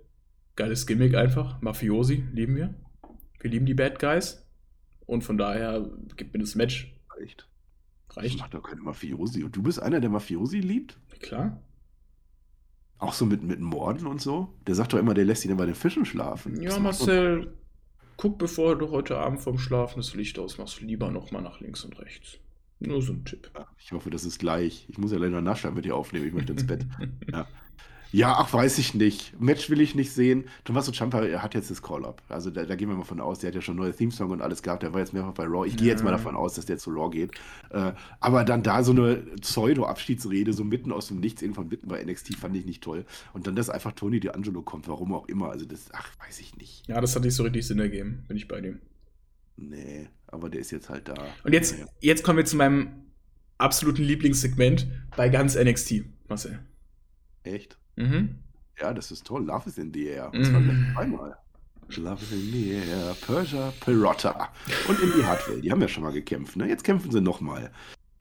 geiles Gimmick einfach. Mafiosi lieben wir. Wir lieben die Bad Guys. Und von daher gibt mir das Match. Reicht. Reicht. Ich mach doch keine Mafiosi. Und du bist einer, der Mafiosi liebt? Klar. Auch so mit, mit Morden und so? Der sagt doch immer, der lässt ihn immer den Fischen schlafen. Ja, Das Marcel, guck, bevor du heute Abend vom Schlafen das Licht ausmachst, lieber nochmal nach links und rechts. Nur so ein Tipp. Ich hoffe, das ist gleich. Ich muss ja leider nachschauen mit dir aufnehmen. Ich möchte ins Bett. Ja. Ja, ach, weiß ich nicht. Match will ich nicht sehen. Tommaso Ciampa hat jetzt das Call-Up. Also da, da gehen wir mal von aus. Der hat ja schon neue Theme-Song und alles gehabt. Der war jetzt mehrfach bei Raw. Ich gehe jetzt mal Ja. davon aus, dass der zu Raw geht. Äh, aber dann da so eine Pseudo-Abschiedsrede, so mitten aus dem Nichts, irgendwann mitten bei NXT, fand ich nicht toll. Und dann, dass einfach Tony D'Angelo kommt, warum auch immer. Also das, ach, weiß ich nicht. Ja, das hat nicht so richtig Sinn ergeben, bin ich bei dem. Nee, aber der ist jetzt halt da. Und jetzt, Naja. jetzt kommen wir zu meinem absoluten Lieblingssegment bei ganz NXT, Marcel. Echt? Mhm. Ja, das ist toll. Love is in the air. Das war Mhm. gleich zweimal. Love is in the air. Persia Perotta. Und Indy Hartwell. Die haben ja schon mal gekämpft. Ne? Jetzt kämpfen sie nochmal.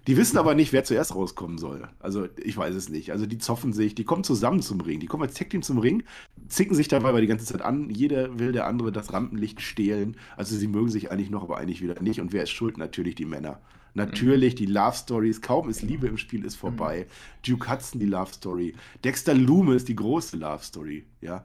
Die wissen aber nicht, wer zuerst rauskommen soll. Also, ich weiß es nicht. Also, die zoffen sich, die kommen zusammen zum Ring. Die kommen als Tag-Team zum Ring, zicken sich dabei aber die ganze Zeit an. Jeder will der andere das Rampenlicht stehlen. Also, sie mögen sich eigentlich noch, aber eigentlich wieder nicht. Und wer ist schuld? Natürlich die Männer. Natürlich, die Love Stories, kaum ist Liebe im Spiel, ist vorbei. Duke Hudson, die Love Story. Dexter Loomis, die große Love Story. Ja,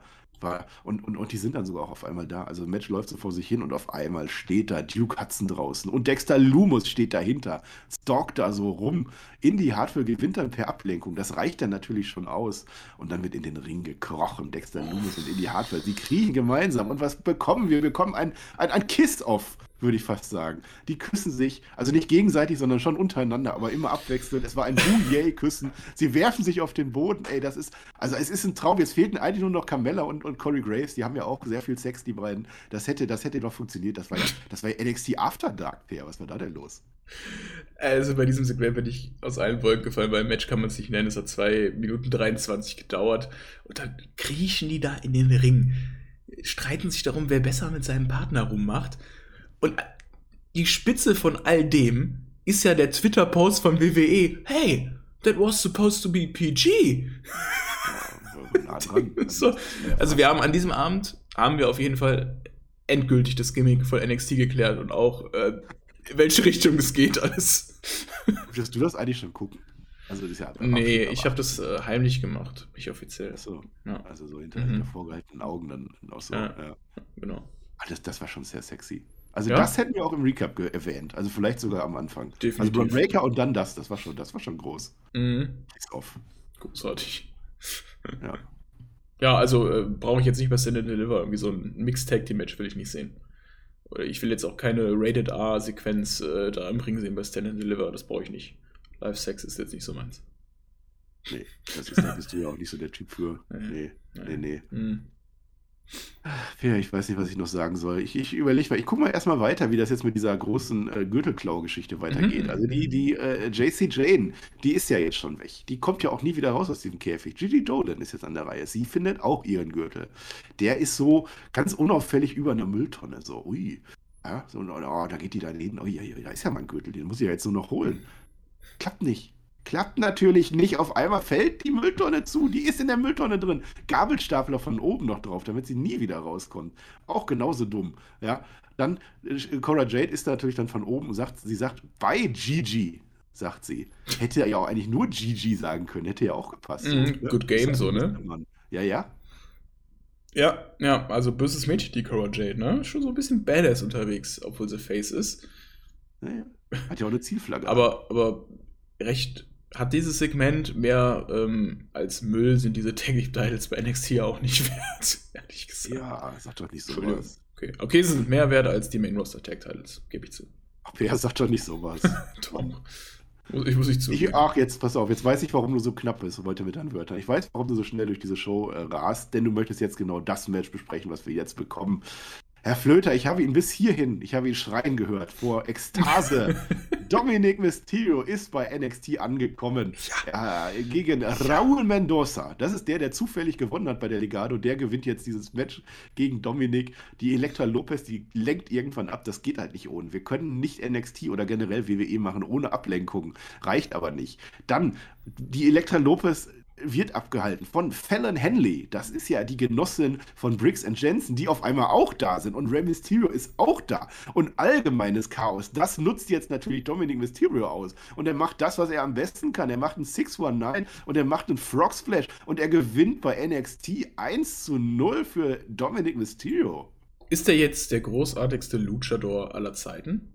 und, und, und die sind dann sogar auch auf einmal da. Also, das Match läuft so vor sich hin und auf einmal steht da Duke Hudson draußen. Und Dexter Loomis steht dahinter, stalkt da so rum. Indy Hartwell gewinnt dann per Ablenkung. Das reicht dann natürlich schon aus. Und dann wird in den Ring gekrochen. Dexter Loomis und Indy Hartwell. Sie kriechen gemeinsam. Und was bekommen wir? Wir bekommen ein, ein, ein Kiss-Off würde ich fast sagen. Die küssen sich, also nicht gegenseitig, sondern schon untereinander, aber immer abwechselnd. Es war ein Boo-Yay-Küssen. Sie werfen sich auf den Boden. Ey, das ist, also es ist ein Traum. Jetzt fehlten eigentlich nur noch Carmella und, und Corey Graves. Die haben ja auch sehr viel Sex, die beiden. Das hätte, das hätte doch funktioniert. Das war ja, das war ja NXT After Dark, Per. Was war da denn los? Also bei diesem Segment bin ich aus allen Wolken gefallen, weil Match kann man es nicht nennen. Es hat 2 Minuten 23 gedauert. Und dann kriechen die da in den Ring, streiten sich darum, wer besser mit seinem Partner rummacht. Und die Spitze von all dem ist ja der Twitter-Post von WWE. Hey, that was supposed to be PG. Ja. So, Also wir haben an diesem Abend, haben wir auf jeden Fall endgültig das Gimmick von NXT geklärt und auch, äh, in welche Richtung es geht alles. Wirst du das eigentlich schon gucken? Also das ist ja Nee, ich habe das äh, heimlich gemacht, nicht offiziell. so, Ja, also so hinter, Mhm. hinter vorgehaltenen Augen dann auch so. Ja. Ja. genau. Ah, das, das war schon sehr sexy. Also Ja. das hätten wir auch im Recap erwähnt. Also vielleicht sogar am Anfang. Definitiv. Also Braun Breaker und dann das. Das war schon, das war schon groß. Mhm. Kiss off. Großartig. Ja. Ja, also äh, brauche ich jetzt nicht bei Stand and Deliver. Irgendwie so ein Mixed-Tag-Team-Match will ich nicht sehen. Ich will jetzt auch keine Rated R-Sequenz äh, da im Ring sehen bei Stand and Deliver. Das brauche ich nicht. Live-Sex ist jetzt nicht so meins. Nee, das ist, da bist du ja auch nicht so der Typ für. Nee. Nee, nee, nee. Mhm. Ja, ich weiß nicht, was ich noch sagen soll. Ich, ich überlege mal, ich gucke mal erstmal weiter, wie das jetzt mit dieser großen äh, Gürtelklau-Geschichte weitergeht. Mhm. Also die, die äh, JC Jane, die ist ja jetzt schon weg. Die kommt ja auch nie wieder raus aus diesem Käfig. Gigi Dolan ist jetzt an der Reihe. Sie findet auch ihren Gürtel. Der ist so ganz unauffällig über einer Mülltonne. So, ui. Ja, so, oh, da geht die daneben. Oh, ja, ja, da ist ja mein Gürtel, den muss ich ja jetzt nur noch holen. Klappt nicht. Klappt natürlich nicht. Auf einmal fällt die Mülltonne zu. Die ist in der Mülltonne drin. Gabelstapler von oben noch drauf, damit sie nie wieder rauskommt. Auch genauso dumm. Ja. Dann, äh, Cora Jade ist da natürlich dann von oben und sagt, sie sagt, bei Gigi, sagt sie. Hätte ja auch eigentlich nur Gigi sagen können. Hätte ja auch gepasst. Mhm, good game, so, ne? Mann. Ja, ja. Ja, ja, also böses Mädchen, die Cora Jade, ne? Schon so ein bisschen badass unterwegs, obwohl sie Face ist. ja, ja. Hat ja auch eine Zielflagge. Aber, aber recht hat dieses Segment mehr ähm, als Müll sind diese Tag Titles bei NXT ja auch nicht wert, ehrlich gesagt. ja, sag doch nicht sowas. Okay. okay, sie sind mehr wert als die Main Roster Tag Titles, gebe ich zu. Wer sagt doch nicht sowas? Muss- Ich muss nicht zu. Ach, jetzt pass auf, jetzt weiß ich, warum du so knapp bist heute mit deinen Wörtern. Ich weiß, warum du so schnell durch diese Show äh, rast, denn du möchtest jetzt genau das Match besprechen, was wir jetzt bekommen. Herr Flöter, ich habe ihn bis hierhin, ich habe ihn schreien gehört vor Ekstase. Dominic Mysterio ist bei NXT angekommen. Ja. Äh, gegen Raúl Mendoza. Das ist der, der zufällig gewonnen hat bei der Legado. Der gewinnt jetzt dieses Match gegen Dominic. Die Elektra Lopez, die lenkt irgendwann ab. Das geht halt nicht ohne. Wir können nicht NXT oder generell WWE machen ohne Ablenkung. Reicht aber nicht. Dann die Elektra Lopez wird abgehalten von Fallon Henley. Das ist ja die Genossin von Briggs and Jensen, die auf einmal auch da sind. Und Rey Mysterio ist auch da. Und allgemeines Chaos, das nutzt jetzt natürlich Dominic Mysterio aus. Und er macht das, was er am besten kann. Er macht einen 619 und er macht einen Frog Splash. Und er gewinnt bei NXT 1 zu 0 für Dominic Mysterio. Ist er jetzt der großartigste Luchador aller Zeiten?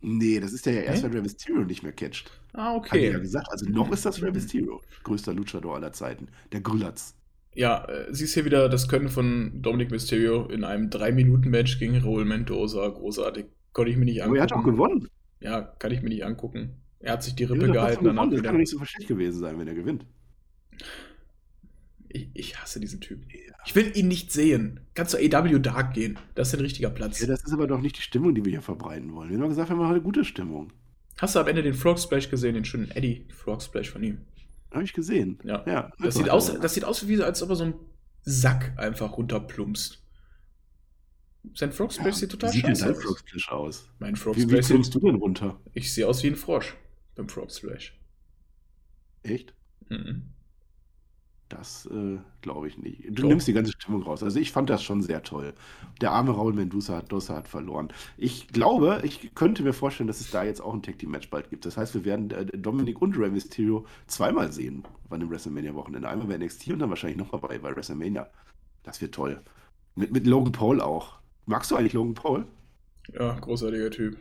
Nee, das ist ja, erst, wenn Rey Mysterio nicht mehr catcht. Ah, okay. Hat er ja gesagt. Also noch ist das Rey Mysterio. Größter Luchador aller Zeiten. Der Grüllatz. Ja, äh, siehst hier wieder das Können von Dominic Mysterio in einem 3-Minuten-Match gegen Raul Mendoza. Großartig. Konnte ich mir nicht angucken. Aber er hat auch gewonnen. Ja, kann ich mir nicht angucken. Er hat sich die Rippe ja, gehalten. Danach das kann doch nicht so schlecht gewesen sein, wenn er gewinnt. Ich, ich, hasse diesen Typen. Ja. Ich will ihn nicht sehen. Kannst du AW Dark gehen. Das ist ein richtiger Platz. Ja, das ist aber doch nicht die Stimmung, die wir hier verbreiten wollen. Wir haben gesagt, wir machen eine gute Stimmung. Hast du am Ende den Frog Splash gesehen, den schönen Eddie Frog Splash von ihm? Habe ich gesehen. Ja. ja das, sieht aus, das sieht aus, wie als ob er so einen Sack einfach runterplumpst. Sein Frog Splash ja, sieht total sieht scheiße aus. Wie sieht dein Frog Splash aus? Mein Frog wie, Splash. Wie plumpst du denn runter? Ich sehe aus wie ein Frosch beim Frog Splash. Echt? Mhm. Das äh, glaube ich nicht. Du Doch. nimmst die ganze Stimmung raus. Also ich fand das schon sehr toll. Der arme Raul Mendoza hat, Dossa hat verloren. Ich glaube, ich könnte mir vorstellen, dass es da jetzt auch ein Tag Team Match bald gibt. Das heißt, wir werden äh, Dominik und Rey Mysterio zweimal sehen bei dem WrestleMania Wochenende. Einmal bei NXT und dann wahrscheinlich noch mal bei, bei WrestleMania. Das wird toll. Mit, mit Logan Paul auch. Magst du eigentlich Logan Paul? Ja, großartiger Typ.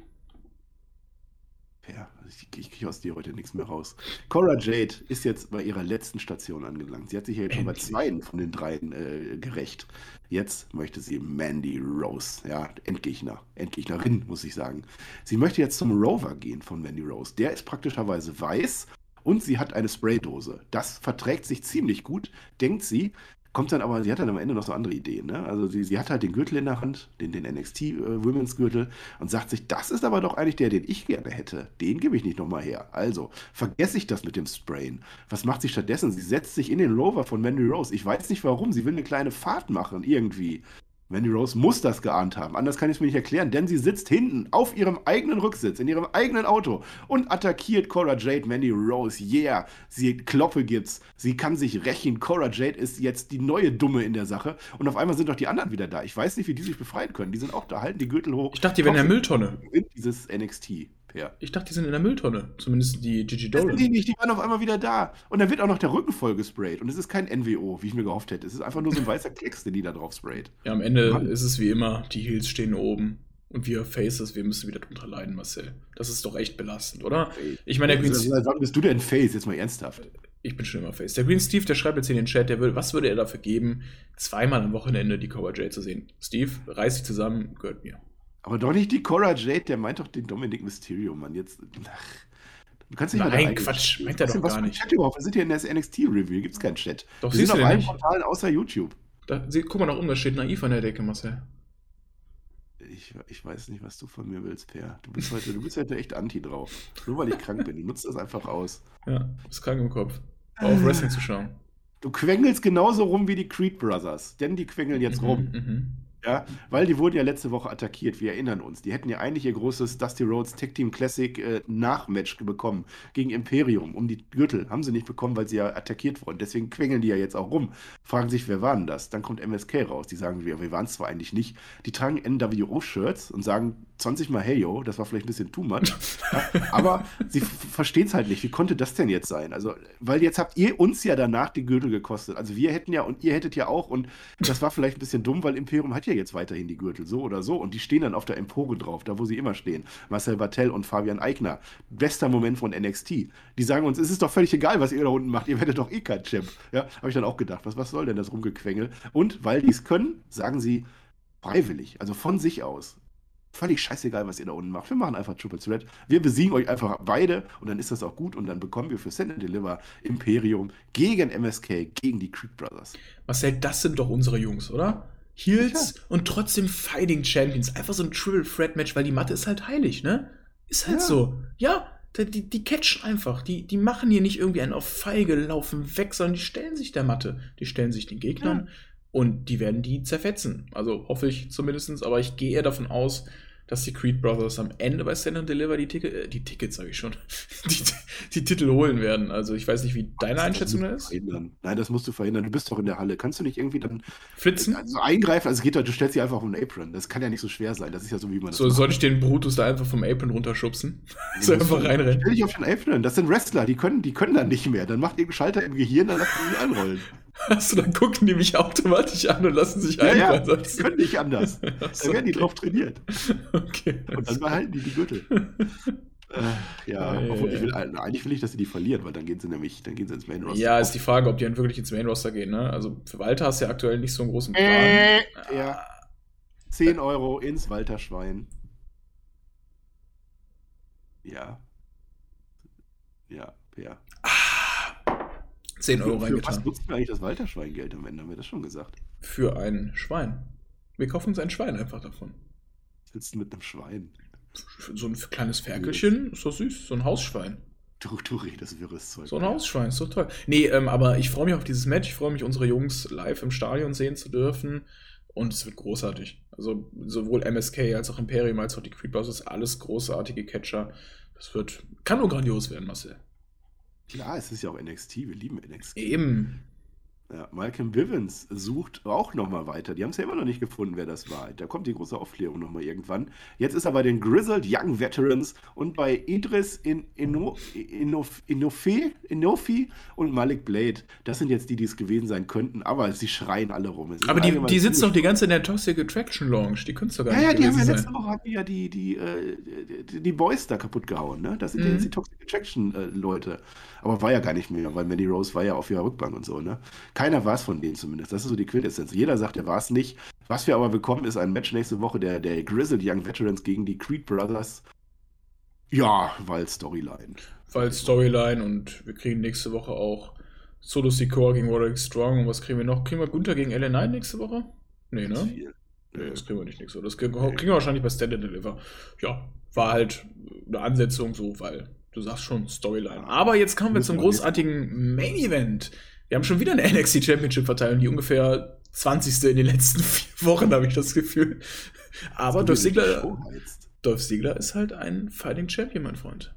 Ja, ich, ich kriege aus dir heute nichts mehr raus. Cora Jade ist jetzt bei ihrer letzten Station angelangt. Sie hat sich ja jetzt schon bei zwei von den dreien äh, gerecht. Jetzt möchte sie Mandy Rose, ja, Endgegner, Endgegnerin, muss ich sagen. Sie möchte jetzt zum Rover gehen von Mandy Rose. Der ist praktischerweise weiß und sie hat eine Spraydose. Das verträgt sich ziemlich gut, denkt sie kommt dann aber, sie hat dann am Ende noch so andere Ideen. Ne? Also sie, sie hat halt den Gürtel in der Hand, den, den NXT äh, Women's Gürtel und sagt sich, das ist aber doch eigentlich der, den ich gerne hätte. Den gebe ich nicht nochmal her. Also vergesse ich das mit dem Sprayen. Was macht sie stattdessen? Sie setzt sich in den Rover von Mandy Rose. Ich weiß nicht warum. Sie will eine kleine Fahrt machen irgendwie. Mandy Rose muss das geahnt haben. Anders kann ich es mir nicht erklären, denn sie sitzt hinten auf ihrem eigenen Rücksitz, in ihrem eigenen Auto und attackiert Cora Jade. Mandy Rose, yeah, sie Kloppe gibt's. Sie kann sich rächen. Cora Jade ist jetzt die neue Dumme in der Sache. Und auf einmal sind doch die anderen wieder da. Ich weiß nicht, wie die sich befreien können. Die sind auch da, halten die Gürtel hoch. Ich dachte, die wären in der Mülltonne. Dieses NXT. Ja. Ich dachte, die sind in der Mülltonne. Zumindest die Gigi Dolan. Das sind die nicht, die waren auf einmal wieder da. Und dann wird auch noch der Rücken voll gesprayt. Und es ist kein NWO, wie ich mir gehofft hätte. Es ist einfach nur so ein weißer Klecks, den die da drauf sprayt. Ja, am Ende Mann. ist es wie immer, die Heels stehen oben. Und wir Faces, wir müssen wieder drunter leiden, Marcel. Das ist doch echt belastend, oder? Ich meine, der Green Steve. Wann bist du denn Face? Jetzt mal ernsthaft. Ich bin schon immer Face. Der Green Steve, der schreibt jetzt in den Chat, der will, was würde er dafür geben, zweimal am Wochenende die Cobra J zu sehen? Steve, reiß dich zusammen, gehört mir. Aber doch nicht die Cora Jade, der meint doch den Dominic Mysterio, Mann. Jetzt. Ach, du kannst nicht Nein, Quatsch, meint er doch gar nicht. Chat überhaupt? Wir sind hier in der NXT-Review, gibt's keinen Chat. Doch, Wir sind auf allen Portalen außer YouTube. Da, sie, guck mal nach oben, da steht naiv an der Decke, Marcel. Ich, ich weiß nicht, was du von mir willst, Per. Du bist heute, du bist heute echt anti drauf. Nur weil ich krank bin. Du nutzt das einfach aus. Ja, du bist krank im Kopf. Auf Wrestling zu schauen. Du quengelst genauso rum wie die Creed Brothers. Denn die quengeln jetzt mhm, rum. Mhm. Ja, weil die wurden ja letzte Woche attackiert, wir erinnern uns. Die hätten ja eigentlich ihr großes Dusty Rhodes Tag Team Classic äh, Nachmatch bekommen gegen Imperium um die Gürtel. Haben sie nicht bekommen, weil sie ja attackiert wurden. Deswegen quengeln die ja jetzt auch rum. Fragen sich, wer war denn das? Dann kommt MSK raus. Die sagen, wir, wir waren es zwar eigentlich nicht. Die tragen NWO-Shirts und sagen 20 Mal Hey yo, das war vielleicht ein bisschen too much. ja, aber sie verstehen es halt nicht. Wie konnte das denn jetzt sein? Also, weil jetzt habt ihr uns ja danach die Gürtel gekostet. Also wir hätten ja und ihr hättet ja auch und das war vielleicht ein bisschen dumm, weil Imperium hat ja jetzt weiterhin die Gürtel, so oder so. Und die stehen dann auf der Empore drauf, da wo sie immer stehen. Marcel Bartel und Fabian Eigner. Bester Moment von NXT. Die sagen uns, es ist doch völlig egal, was ihr da unten macht, ihr werdet doch eh kein Champ. Ja, habe ich dann auch gedacht, was, was soll denn das Rumgequengel? Und weil die es können, sagen sie freiwillig, also von sich aus. Völlig scheißegal, was ihr da unten macht. Wir machen einfach Triple Threat. Wir besiegen euch einfach beide und dann ist das auch gut und dann bekommen wir für Send and Deliver Imperium gegen MSK, gegen die Creek Brothers. Marcel, das sind doch unsere Jungs, oder? Heels ja. und trotzdem Fighting Champions. Einfach so ein Triple Threat Match, weil die Matte ist halt heilig, ne? Ist halt ja. so. Ja, die, die catchen einfach. Die, die machen hier nicht irgendwie einen auf Feige, laufen weg, sondern die stellen sich der Matte. Die stellen sich den Gegnern ja. und die werden die zerfetzen. Also hoffe ich zumindest, aber ich gehe eher davon aus, dass die Creed Brothers am Ende bei Stand and Deliver die, Ticket, äh, die Tickets, sage ich schon, die, die, Titel holen werden. Also ich weiß nicht, wie deine Einschätzung da ist. Verhindern. Nein, das musst du verhindern. Du bist doch in der Halle. Kannst du nicht irgendwie dann flitzen? Also eingreifen? Also geht doch, du stellst sie einfach auf den Apron. Das kann ja nicht so schwer sein. Das ist ja so, wie man das So, soll ich den Brutus da einfach vom Apron runterschubsen? so einfach reinrennen. Stell dich auf den Apron. Das sind Wrestler, die können, die können dann nicht mehr. Dann macht irgendein Schalter im Gehirn, dann sie ihn anrollen. Achso, dann gucken die mich automatisch an und lassen sich ein. Ja, ja, die können nicht anders. Da werden die drauf trainiert. Okay. Und dann behalten die die Gürtel. äh, ja, ja, obwohl ich will, eigentlich will ich, dass sie die verlieren, weil dann gehen sie nämlich, dann gehen sie ins Main Roster. Ja, ist die Frage, ob die dann wirklich ins Main Roster gehen, ne? Also für Walter hast du ja aktuell nicht so einen großen Plan. Äh, ja. 10 Euro ins Walter Schwein. Ja. Ja, ja. Ah. 10 Euro reingetan. Für was nutzen wir eigentlich das Walterschweingeld am Ende? Haben wir das schon gesagt? Für ein Schwein. Wir kaufen uns ein Schwein einfach davon. Was willst du mit einem Schwein? So ein kleines Ferkelchen, ist doch süß, so ein Hausschwein. Du, du redest wirres Zeug. So ein Hausschwein, ist doch toll. Nee, ähm, aber ich freue mich auf dieses Match. Ich freue mich, unsere Jungs live im Stadion sehen zu dürfen. Und es wird großartig. Also sowohl MSK als auch Imperium als auch die Creed Brothers, alles großartige Catcher. Das wird, kann nur grandios werden, Marcel. Klar, es ist ja auch NXT, wir lieben NXT. Eben. Ja, Malcolm Bivens sucht auch nochmal weiter. Die haben es ja immer noch nicht gefunden, wer das war. Da kommt die große Aufklärung nochmal irgendwann. Jetzt ist er bei den Grizzled Young Veterans und bei Idris in Inofi und Malik Blade. Das sind jetzt die, die es gewesen sein könnten, aber sie schreien alle rum. Aber die, die sitzen doch die ganze in der Toxic Attraction Lounge. Die können es doch gar ja, nicht Ja, die haben ja letzte Woche hatten ja die, die, äh, die, die, Boys da kaputt gehauen. Ne? Das sind mhm. ja jetzt die Toxic Attraction äh, Leute. Aber war ja gar nicht mehr, weil Mandy Rose war ja auf ihrer Rückbank und so. Ne? Keiner war es von denen zumindest. Das ist so die Quintessenz. Jeder sagt, er war es nicht. Was wir aber bekommen, ist ein Match nächste Woche der, der Grizzled Young Veterans gegen die Creed Brothers. Ja, weil Storyline. Weil Storyline und wir kriegen nächste Woche auch Solo Secor gegen Roderick Strong. Und was kriegen wir noch? Kriegen wir Gunther gegen LA Knight nächste Woche? Nee, ne? Nee, das kriegen wir nicht nächste Woche. Das kriegen wir wahrscheinlich bei Stand Deliver. Ja, war halt eine Ansetzung so, weil du sagst schon Storyline. Aber jetzt kommen wir zum großartigen Main Event. Wir haben schon wieder eine NXT Championship Verteilung, die ungefähr 20. in den letzten vier Wochen, habe ich das Gefühl. Aber Dolph Ziggler, Dolph Ziggler ist halt ein Fighting Champion, mein Freund.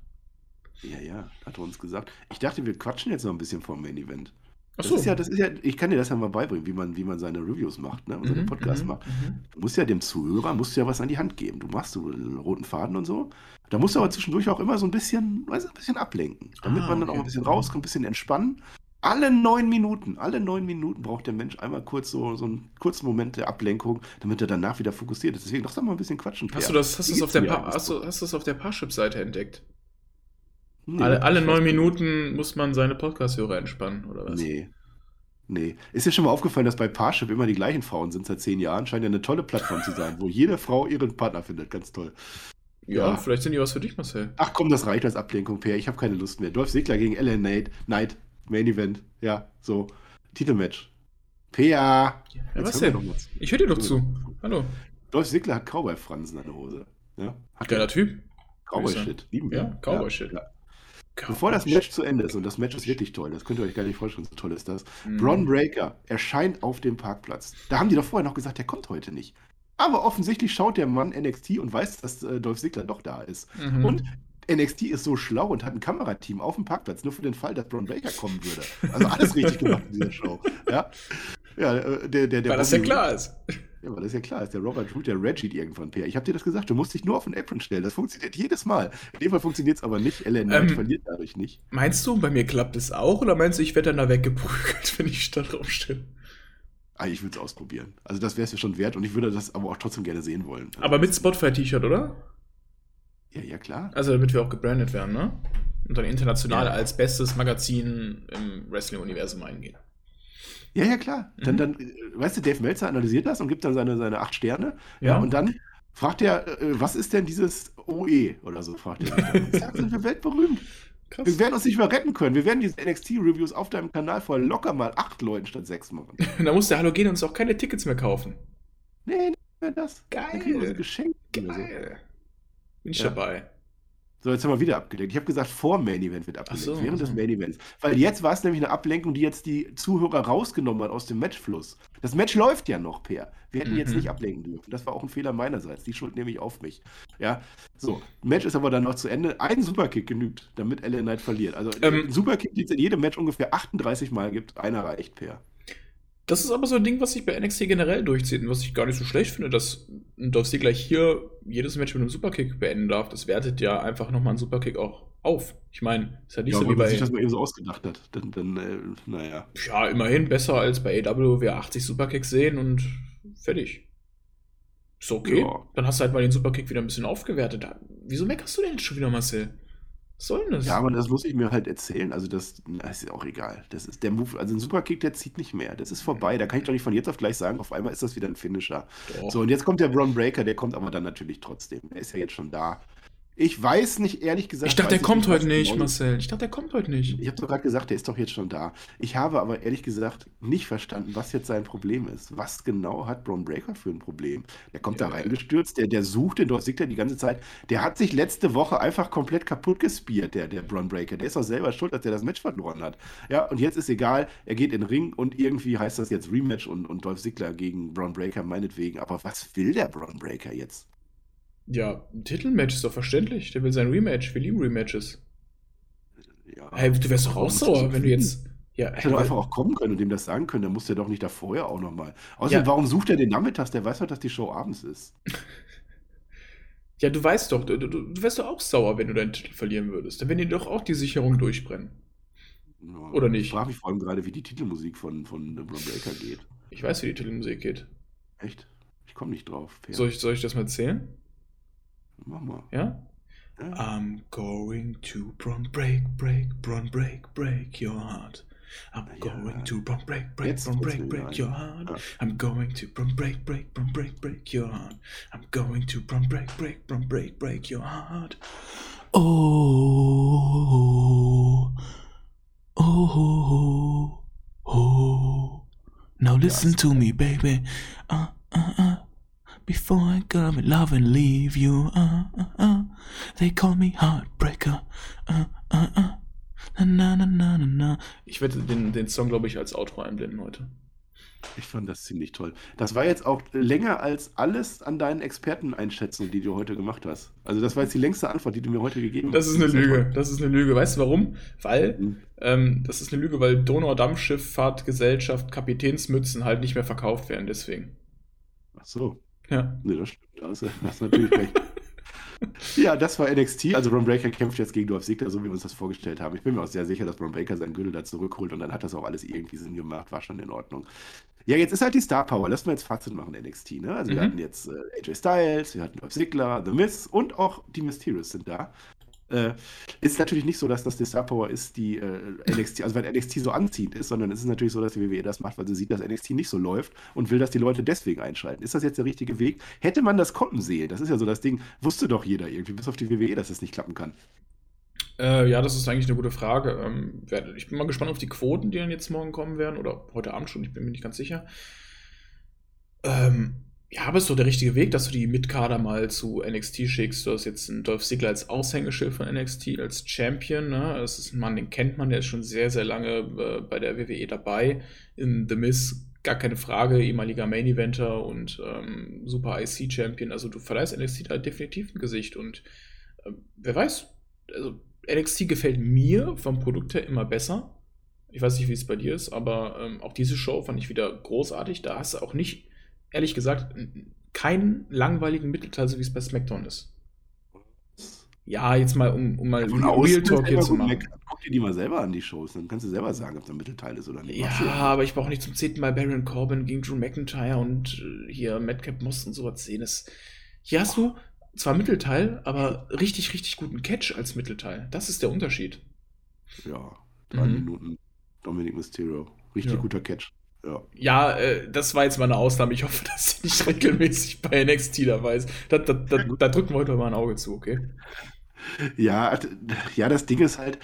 Ja, ja, hat er uns gesagt. Ich dachte, wir quatschen jetzt noch ein bisschen vom Main Event. Das so. ist ja, das ist ja, ich kann dir das ja mal beibringen, wie man, wie man seine Reviews macht, ne? Und seine mhm, Podcasts mhm, macht. Mhm. Du musst ja dem Zuhörer, musst ja was an die Hand geben. Du machst so einen roten Faden und so. Da musst du aber zwischendurch auch immer so ein bisschen, weißt ein bisschen ablenken. Damit ah, man dann okay. auch ein bisschen rauskommt, ein bisschen entspannen alle neun Minuten, alle neun Minuten braucht der Mensch einmal kurz so, so einen kurzen Moment der Ablenkung, damit er danach wieder fokussiert ist. Deswegen lass doch mal ein bisschen quatschen. Hast du das, hast du auf der, pa hast du, hast das auf der Parship-Seite entdeckt? Nee, alle, alle neun Minuten muss man seine Podcast-Hörer entspannen, oder was? Nee. Nee. Ist dir schon mal aufgefallen, dass bei Parship immer die gleichen Frauen sind seit zehn Jahren? Scheint ja eine tolle Plattform zu sein, wo jede Frau ihren Partner findet. Ganz toll. Ja, ja, vielleicht sind die was für dich, Marcel. Ach komm, das reicht als Ablenkung, Per. Ich habe keine Lust mehr. Dolph Segler gegen Ellen Knight. Main Event. Ja, so. Titelmatch. Pea. Ja, was denn? Ich höre dir doch zu. Hallo. Dolph Ziggler hat Cowboy-Fransen an der Hose. Ja, hat Geiler Typ. Cowboy-Shit. Lieben wir. Ja, Cowboy-Shit. Ja. Bevor das Match zu Ende ist, und das Match ist wirklich toll, das könnt ihr euch gar nicht vorstellen, so toll ist das. Mhm. Bron Breaker erscheint auf dem Parkplatz. Da haben die doch vorher noch gesagt, der kommt heute nicht. Aber offensichtlich schaut der Mann NXT und weiß, dass äh, Dolph Ziggler doch da ist. Mhm. Und NXT ist so schlau und hat ein Kamerateam auf dem Parkplatz, nur für den Fall, dass Braun Breaker kommen würde. Also alles richtig gemacht in dieser Show. Ja, ja äh, der, der, der weil das ja klar ist. Ja, weil das ja klar ist. Der Robert Root, der Reggie irgendwann, Per. Ich habe dir das gesagt, du musst dich nur auf den Apron stellen. Das funktioniert jedes Mal. In dem Fall funktioniert es aber nicht. Ellen ähm, verliert dadurch nicht. Meinst du, bei mir klappt es auch? Oder meinst du, ich werde dann da weggeprügelt, wenn ich da drauf stelle? Ah, ich würde es ausprobieren. Also das wäre es ja schon wert und ich würde das aber auch trotzdem gerne sehen wollen. Also aber mit Spotify-T-Shirt, oder? Ja, ja, klar. Also damit wir auch gebrandet werden, ne? Und dann international ja. als bestes Magazin im Wrestling-Universum eingehen. Ja, ja, klar. Mhm. Dann, dann, weißt du, Dave Meltzer analysiert das und gibt dann seine, seine acht Sterne. Ja. ja und dann fragt er, äh, was ist denn dieses OE oder so, fragt er. Sagt, sind wir weltberühmt. Krass. Wir werden uns nicht mehr retten können. Wir werden diese NXT-Reviews auf deinem Kanal vor locker mal acht Leuten statt sechs machen. da muss der Halogen uns auch keine Tickets mehr kaufen. Nee, nicht mehr das. Geil. Geschenk. Geil. Bin ich ja. dabei. So, jetzt haben wir wieder abgelenkt. Ich habe gesagt, vor Main Event wird abgelenkt, so, während so. des Main Events. Weil jetzt war es nämlich eine Ablenkung, die jetzt die Zuhörer rausgenommen hat aus dem Matchfluss. Das Match läuft ja noch, Per. Wir hätten mhm. jetzt nicht ablenken dürfen. Das war auch ein Fehler meinerseits. Die Schuld nehme ich auf mich. Ja, so. Match ist aber dann noch zu Ende. Ein Superkick genügt, damit LA Knight verliert. Also, ähm, Superkick, die es in jedem Match ungefähr 38 Mal gibt, einer reicht, Per. Das ist aber so ein Ding, was sich bei NXT generell durchzieht und was ich gar nicht so schlecht finde, dass Dolph Ziggler hier jedes Match mit einem Superkick beenden darf. Das wertet ja einfach nochmal einen Superkick auch auf. Ich meine, ist ja nicht ja, so wie bei. sich das mal eben so ausgedacht hat. Dann, dann äh, naja. Ja, immerhin besser als bei AW, wir 80 Superkicks sehen und fertig. Ist okay. Ja. Dann hast du halt mal den Superkick wieder ein bisschen aufgewertet. Wieso meckerst du denn jetzt schon wieder, Marcel? Was soll denn das? Ja, aber das muss ich mir halt erzählen. Also, das, das ist auch egal. Das ist der Move, also ein Superkick, der zieht nicht mehr. Das ist vorbei. Da kann ich doch nicht von jetzt auf gleich sagen, auf einmal ist das wieder ein Finisher. Doch. So, und jetzt kommt der Braun Breaker, der kommt aber dann natürlich trotzdem. Er ist ja jetzt schon da. Ich weiß nicht, ehrlich gesagt. Ich dachte, der kommt heute nicht, Marcel. Ich dachte, der kommt heute nicht. Ich habe doch gerade gesagt, der ist doch jetzt schon da. Ich habe aber ehrlich gesagt nicht verstanden, was jetzt sein Problem ist. Was genau hat Braun Breaker für ein Problem? Der kommt ja, da reingestürzt, der, der sucht den Dolph Ziggler die ganze Zeit. Der hat sich letzte Woche einfach komplett kaputt gespiert, der, der Braun Breaker. Der ist doch selber schuld, dass der das Match verloren hat. Ja, und jetzt ist egal, er geht in den Ring und irgendwie heißt das jetzt Rematch und, und Dolph Ziggler gegen Braun Breaker meinetwegen. Aber was will der Braun Breaker jetzt? Ja, ein Titelmatch ist doch verständlich. Der will sein Rematch. Wir lieben Rematches. Ja, hey, du wärst doch auch sauer, wenn du jetzt. Ja, hätte doch einfach auch kommen können und dem das sagen können. Dann muss der doch nicht da vorher auch nochmal. Außerdem, ja. warum sucht er den nachmittags? Der weiß doch, dass die Show abends ist. ja, du weißt doch, du, du, du, wärst doch auch sauer, wenn du deinen Titel verlieren würdest. Dann werden dir doch auch die Sicherung durchbrennen. Ja, Oder nicht? Ich frage mich vor allem gerade, wie die Titelmusik von, von Braun Breaker geht. Ich weiß, wie die Titelmusik geht. Echt? Ich komme nicht drauf. Soll ich, soll ich das mal erzählen? Ja? ja? I'm going to Bron break, break, Bron break, break your heart. I'm going to Bron break, break, Bron break, break your heart. I'm going to Bron break, break, Bron break, break your heart. I'm going to Bron break, break, Bron break, break your heart. Oh, oh, oh. Now listen to me, baby. Uh, uh, uh. Before I come in love and leave you, uh, uh, uh. They call me Heartbreaker, uh, uh, uh. Na, na, na, na, na. Ich werde den, den Song, glaube ich, als Outro einblenden heute. Ich fand das ziemlich toll. Das war jetzt auch länger als alles an deinen Experteneinschätzungen, die du heute gemacht hast. Also das war jetzt die längste Antwort, die du mir heute gegeben das hast. Das ist eine Lüge. Das ist eine Lüge. Weißt du warum? Weil, mhm. ähm, das ist eine Lüge, weil Donaudampfschifffahrtgesellschaft Kapitänsmützen halt nicht mehr verkauft werden, deswegen. Ach so. Ja. Nee, das stimmt. Da hast du natürlich recht. Ja, das war NXT. Also Ron Breaker kämpft jetzt gegen Dolph Ziggler, so wie wir uns das vorgestellt haben. Ich bin mir auch sehr sicher, dass Ron Breaker seinen Gürtel da zurückholt und dann hat das auch alles irgendwie Sinn gemacht, war schon in Ordnung. Ja, jetzt ist halt die Star Power. Lass mal jetzt Fazit machen, NXT. Ne? Also mhm. wir hatten jetzt äh, AJ Styles, wir hatten Dolph Ziggler, The Miz und auch die Mysterios sind da. Äh, ist natürlich nicht so, dass das die Star Power ist, die äh, NXT, also weil NXT so anziehend ist, sondern es ist natürlich so, dass die WWE das macht, weil sie sieht, dass NXT nicht so läuft und will, dass die Leute deswegen einschalten. Ist das jetzt der richtige Weg? Hätte man das kommen sehen? Das ist ja so das Ding, wusste doch jeder irgendwie, bis auf die WWE, dass das nicht klappen kann. Äh, ja, das ist eigentlich eine gute Frage. Ähm, ich bin mal gespannt auf die Quoten, die dann jetzt morgen kommen werden oder heute Abend schon, ich bin mir nicht ganz sicher. Ähm, ja, aber es ist doch der richtige Weg, dass du die Mitkader mal zu NXT schickst. Du hast jetzt einen Dolph Ziggler als Aushängeschild von NXT, als Champion. Ne? Das ist ein Mann, den kennt man, der ist schon sehr, sehr lange äh, bei der WWE dabei. In The Miz gar keine Frage, ehemaliger Main Eventer und ähm, Super IC Champion. Also du verleihst NXT da definitiv ein Gesicht und äh, wer weiß, also NXT gefällt mir vom Produkt her immer besser. Ich weiß nicht, wie es bei dir ist, aber ähm, auch diese Show fand ich wieder großartig. Da hast du auch nicht ehrlich gesagt keinen langweiligen Mittelteil, so wie es bei SmackDown ist. Ja, jetzt mal, um, um mal Von Real Talk hier zu machen. Guck dir die mal selber an, die Shows, dann kannst du selber sagen, ob da ein Mittelteil ist oder nicht. Ja, aber ich brauche nicht zum zehnten Mal Baron Corbin gegen Drew McIntyre und äh, hier Madcap Moss und sowas sehen. Das, hier hast du zwar Mittelteil, aber richtig, richtig guten Catch als Mittelteil. Das ist der Unterschied. Ja, drei mhm. Minuten Dominic Mysterio. Richtig ja. guter Catch. Ja, ja äh, das war jetzt mal eine Ausnahme. Ich hoffe, dass sie nicht regelmäßig bei NXT dabei ist. Da, da, da, da drücken wir heute mal ein Auge zu, okay? Ja, ja, das Ding ist halt,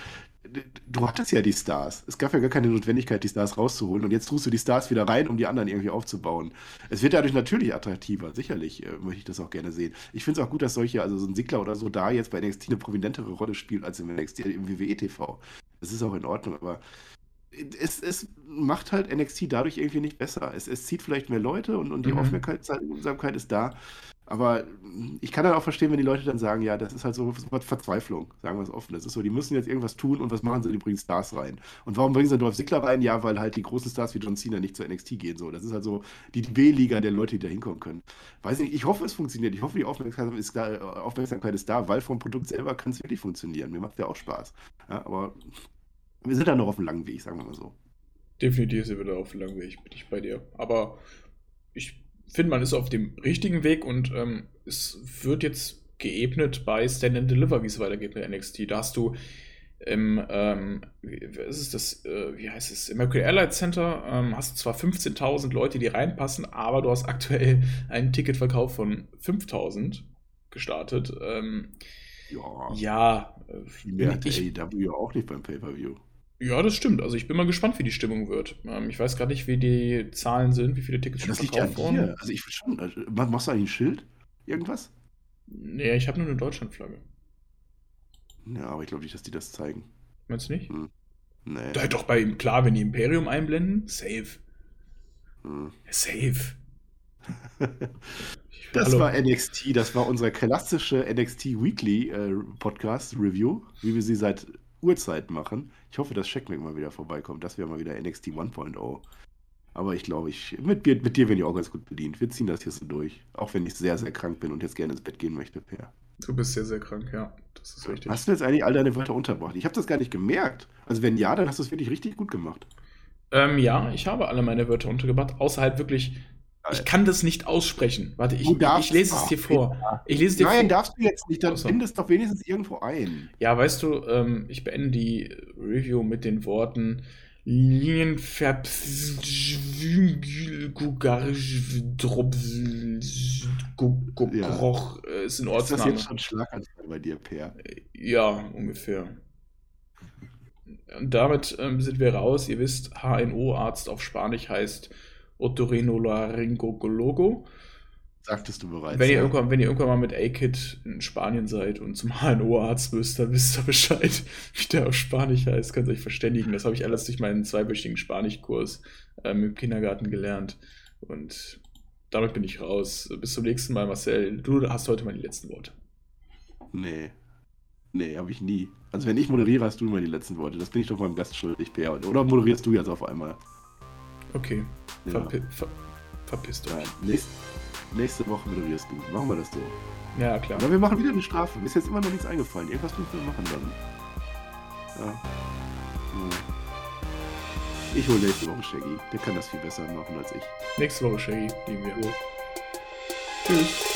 du hattest ja die Stars. Es gab ja gar keine Notwendigkeit, die Stars rauszuholen. Und jetzt tust du die Stars wieder rein, um die anderen irgendwie aufzubauen. Es wird dadurch natürlich attraktiver. Sicherlich äh, möchte ich das auch gerne sehen. Ich finde es auch gut, dass solche, also so ein Sigler oder so, da jetzt bei NXT eine prominentere Rolle spielt als im NXT, im WWE TV. Das ist auch in Ordnung, aber es, es macht halt NXT dadurch irgendwie nicht besser. Es, es zieht vielleicht mehr Leute und, und die mhm. Aufmerksamkeit ist da. Aber ich kann dann auch verstehen, wenn die Leute dann sagen, ja, das ist halt so Verzweiflung, sagen wir es offen. Das ist so, die müssen jetzt irgendwas tun und was machen sie? Die bringen Stars rein. Und warum bringen sie Dolph Ziggler rein? Ja, weil halt die großen Stars wie John Cena nicht zur NXT gehen. So, das ist halt so die B-Liga der Leute, die da hinkommen können. Weiß nicht, ich hoffe, es funktioniert. Ich hoffe, die Aufmerksamkeit ist da, Aufmerksamkeit ist da weil vom Produkt selber kann es wirklich funktionieren. Mir macht ja auch Spaß. Ja, aber wir sind da noch auf einem langen Weg, sagen wir mal so. Definitiv sind wir da auf einem langen Weg, bin ich bei dir. Aber ich finde, man ist auf dem richtigen Weg und ähm, es wird jetzt geebnet bei Stand and Deliver, wie es weitergeht mit NXT. Da hast du im, ähm, was ist das, äh, wie heißt es, im Mercury Airlines Center ähm, hast du zwar 15.000 Leute, die reinpassen, aber du hast aktuell einen Ticketverkauf von 5.000 gestartet. Ähm, ja. Ja. Viel mehr hat ich, AEW auch nicht beim Pay-Per-View. Ja, das stimmt. Also ich bin mal gespannt, wie die Stimmung wird. Ähm, ich weiß gar nicht, wie die Zahlen sind, wie viele Tickets schon verkauft wurden. Also ich will schon. Also, machst du eigentlich ein Schild? Irgendwas? Nee, ich habe nur eine Deutschlandflagge. Ja, aber ich glaube nicht, dass die das zeigen. Meinst du nicht? Hm. Nee. Da doch bei ihm, klar, wenn die Imperium einblenden, safe. Hm. Safe. das Hallo. war NXT, das war unser klassische NXT Weekly äh, Podcast Review, wie wir sie seit Uhrzeit machen. Ich hoffe, dass Checkmate mal wieder vorbeikommt. Das wäre mal wieder NXT 1.0. Aber ich glaube, ich, mit, mit dir bin ich auch ganz gut bedient. Wir ziehen das hier so durch. Auch wenn ich sehr, sehr krank bin und jetzt gerne ins Bett gehen möchte, Per. Du bist sehr, sehr krank, ja. Das ist richtig. Hast du jetzt eigentlich all deine Wörter unterbracht? Ich habe das gar nicht gemerkt. Also wenn ja, dann hast du es wirklich richtig gut gemacht. Ähm, ja, ich habe alle meine Wörter untergebracht, außer halt wirklich ich kann das nicht aussprechen. Warte, ich, ich lese es dir vor. Ich lese dir Nein, vor. darfst du jetzt nicht. Dann also. bind es doch wenigstens irgendwo ein. Ja, weißt du, ähm, ich beende die Review mit den Worten Linienverb ja. ist in Ordnung. Ist das jetzt schon Schlaganfall bei dir, Per? Ja, ungefähr. Und damit ähm, sind wir raus. Ihr wisst, HNO-Arzt auf Spanisch heißt Otorrinolaryngologo. Sagtest du bereits. Wenn ihr, ja. irgendwann, wenn ihr irgendwann mal mit A-Kid in Spanien seid und zum HNO-Arzt müsst, dann wisst ihr Bescheid, wie der auf Spanisch heißt. Könnt ihr euch verständigen. Das habe ich alles durch meinen zweiwöchigen Spanischkurs ähm, im Kindergarten gelernt. Und damit bin ich raus. Bis zum nächsten Mal, Marcel. Du hast heute mal die letzten Worte. Nee. Nee, habe ich nie. Also wenn ich moderiere, hast du immer die letzten Worte. Das bin ich doch meinem Gast schuldig, Per. Oder moderierst du jetzt auf einmal? Okay. Ja. Verpi ver verpisst euch. Ja, nächste, nächste Woche moderierst du. Machen wir das so. Ja, klar. Aber wir machen wieder eine Strafe. Mir ist jetzt immer noch nichts eingefallen. Irgendwas müssen wir machen dann. Ja. Hm. Ich hole nächste Woche Shaggy. Der kann das viel besser machen als ich. Nächste Woche Shaggy, lieben wir. Ja. Tschüss.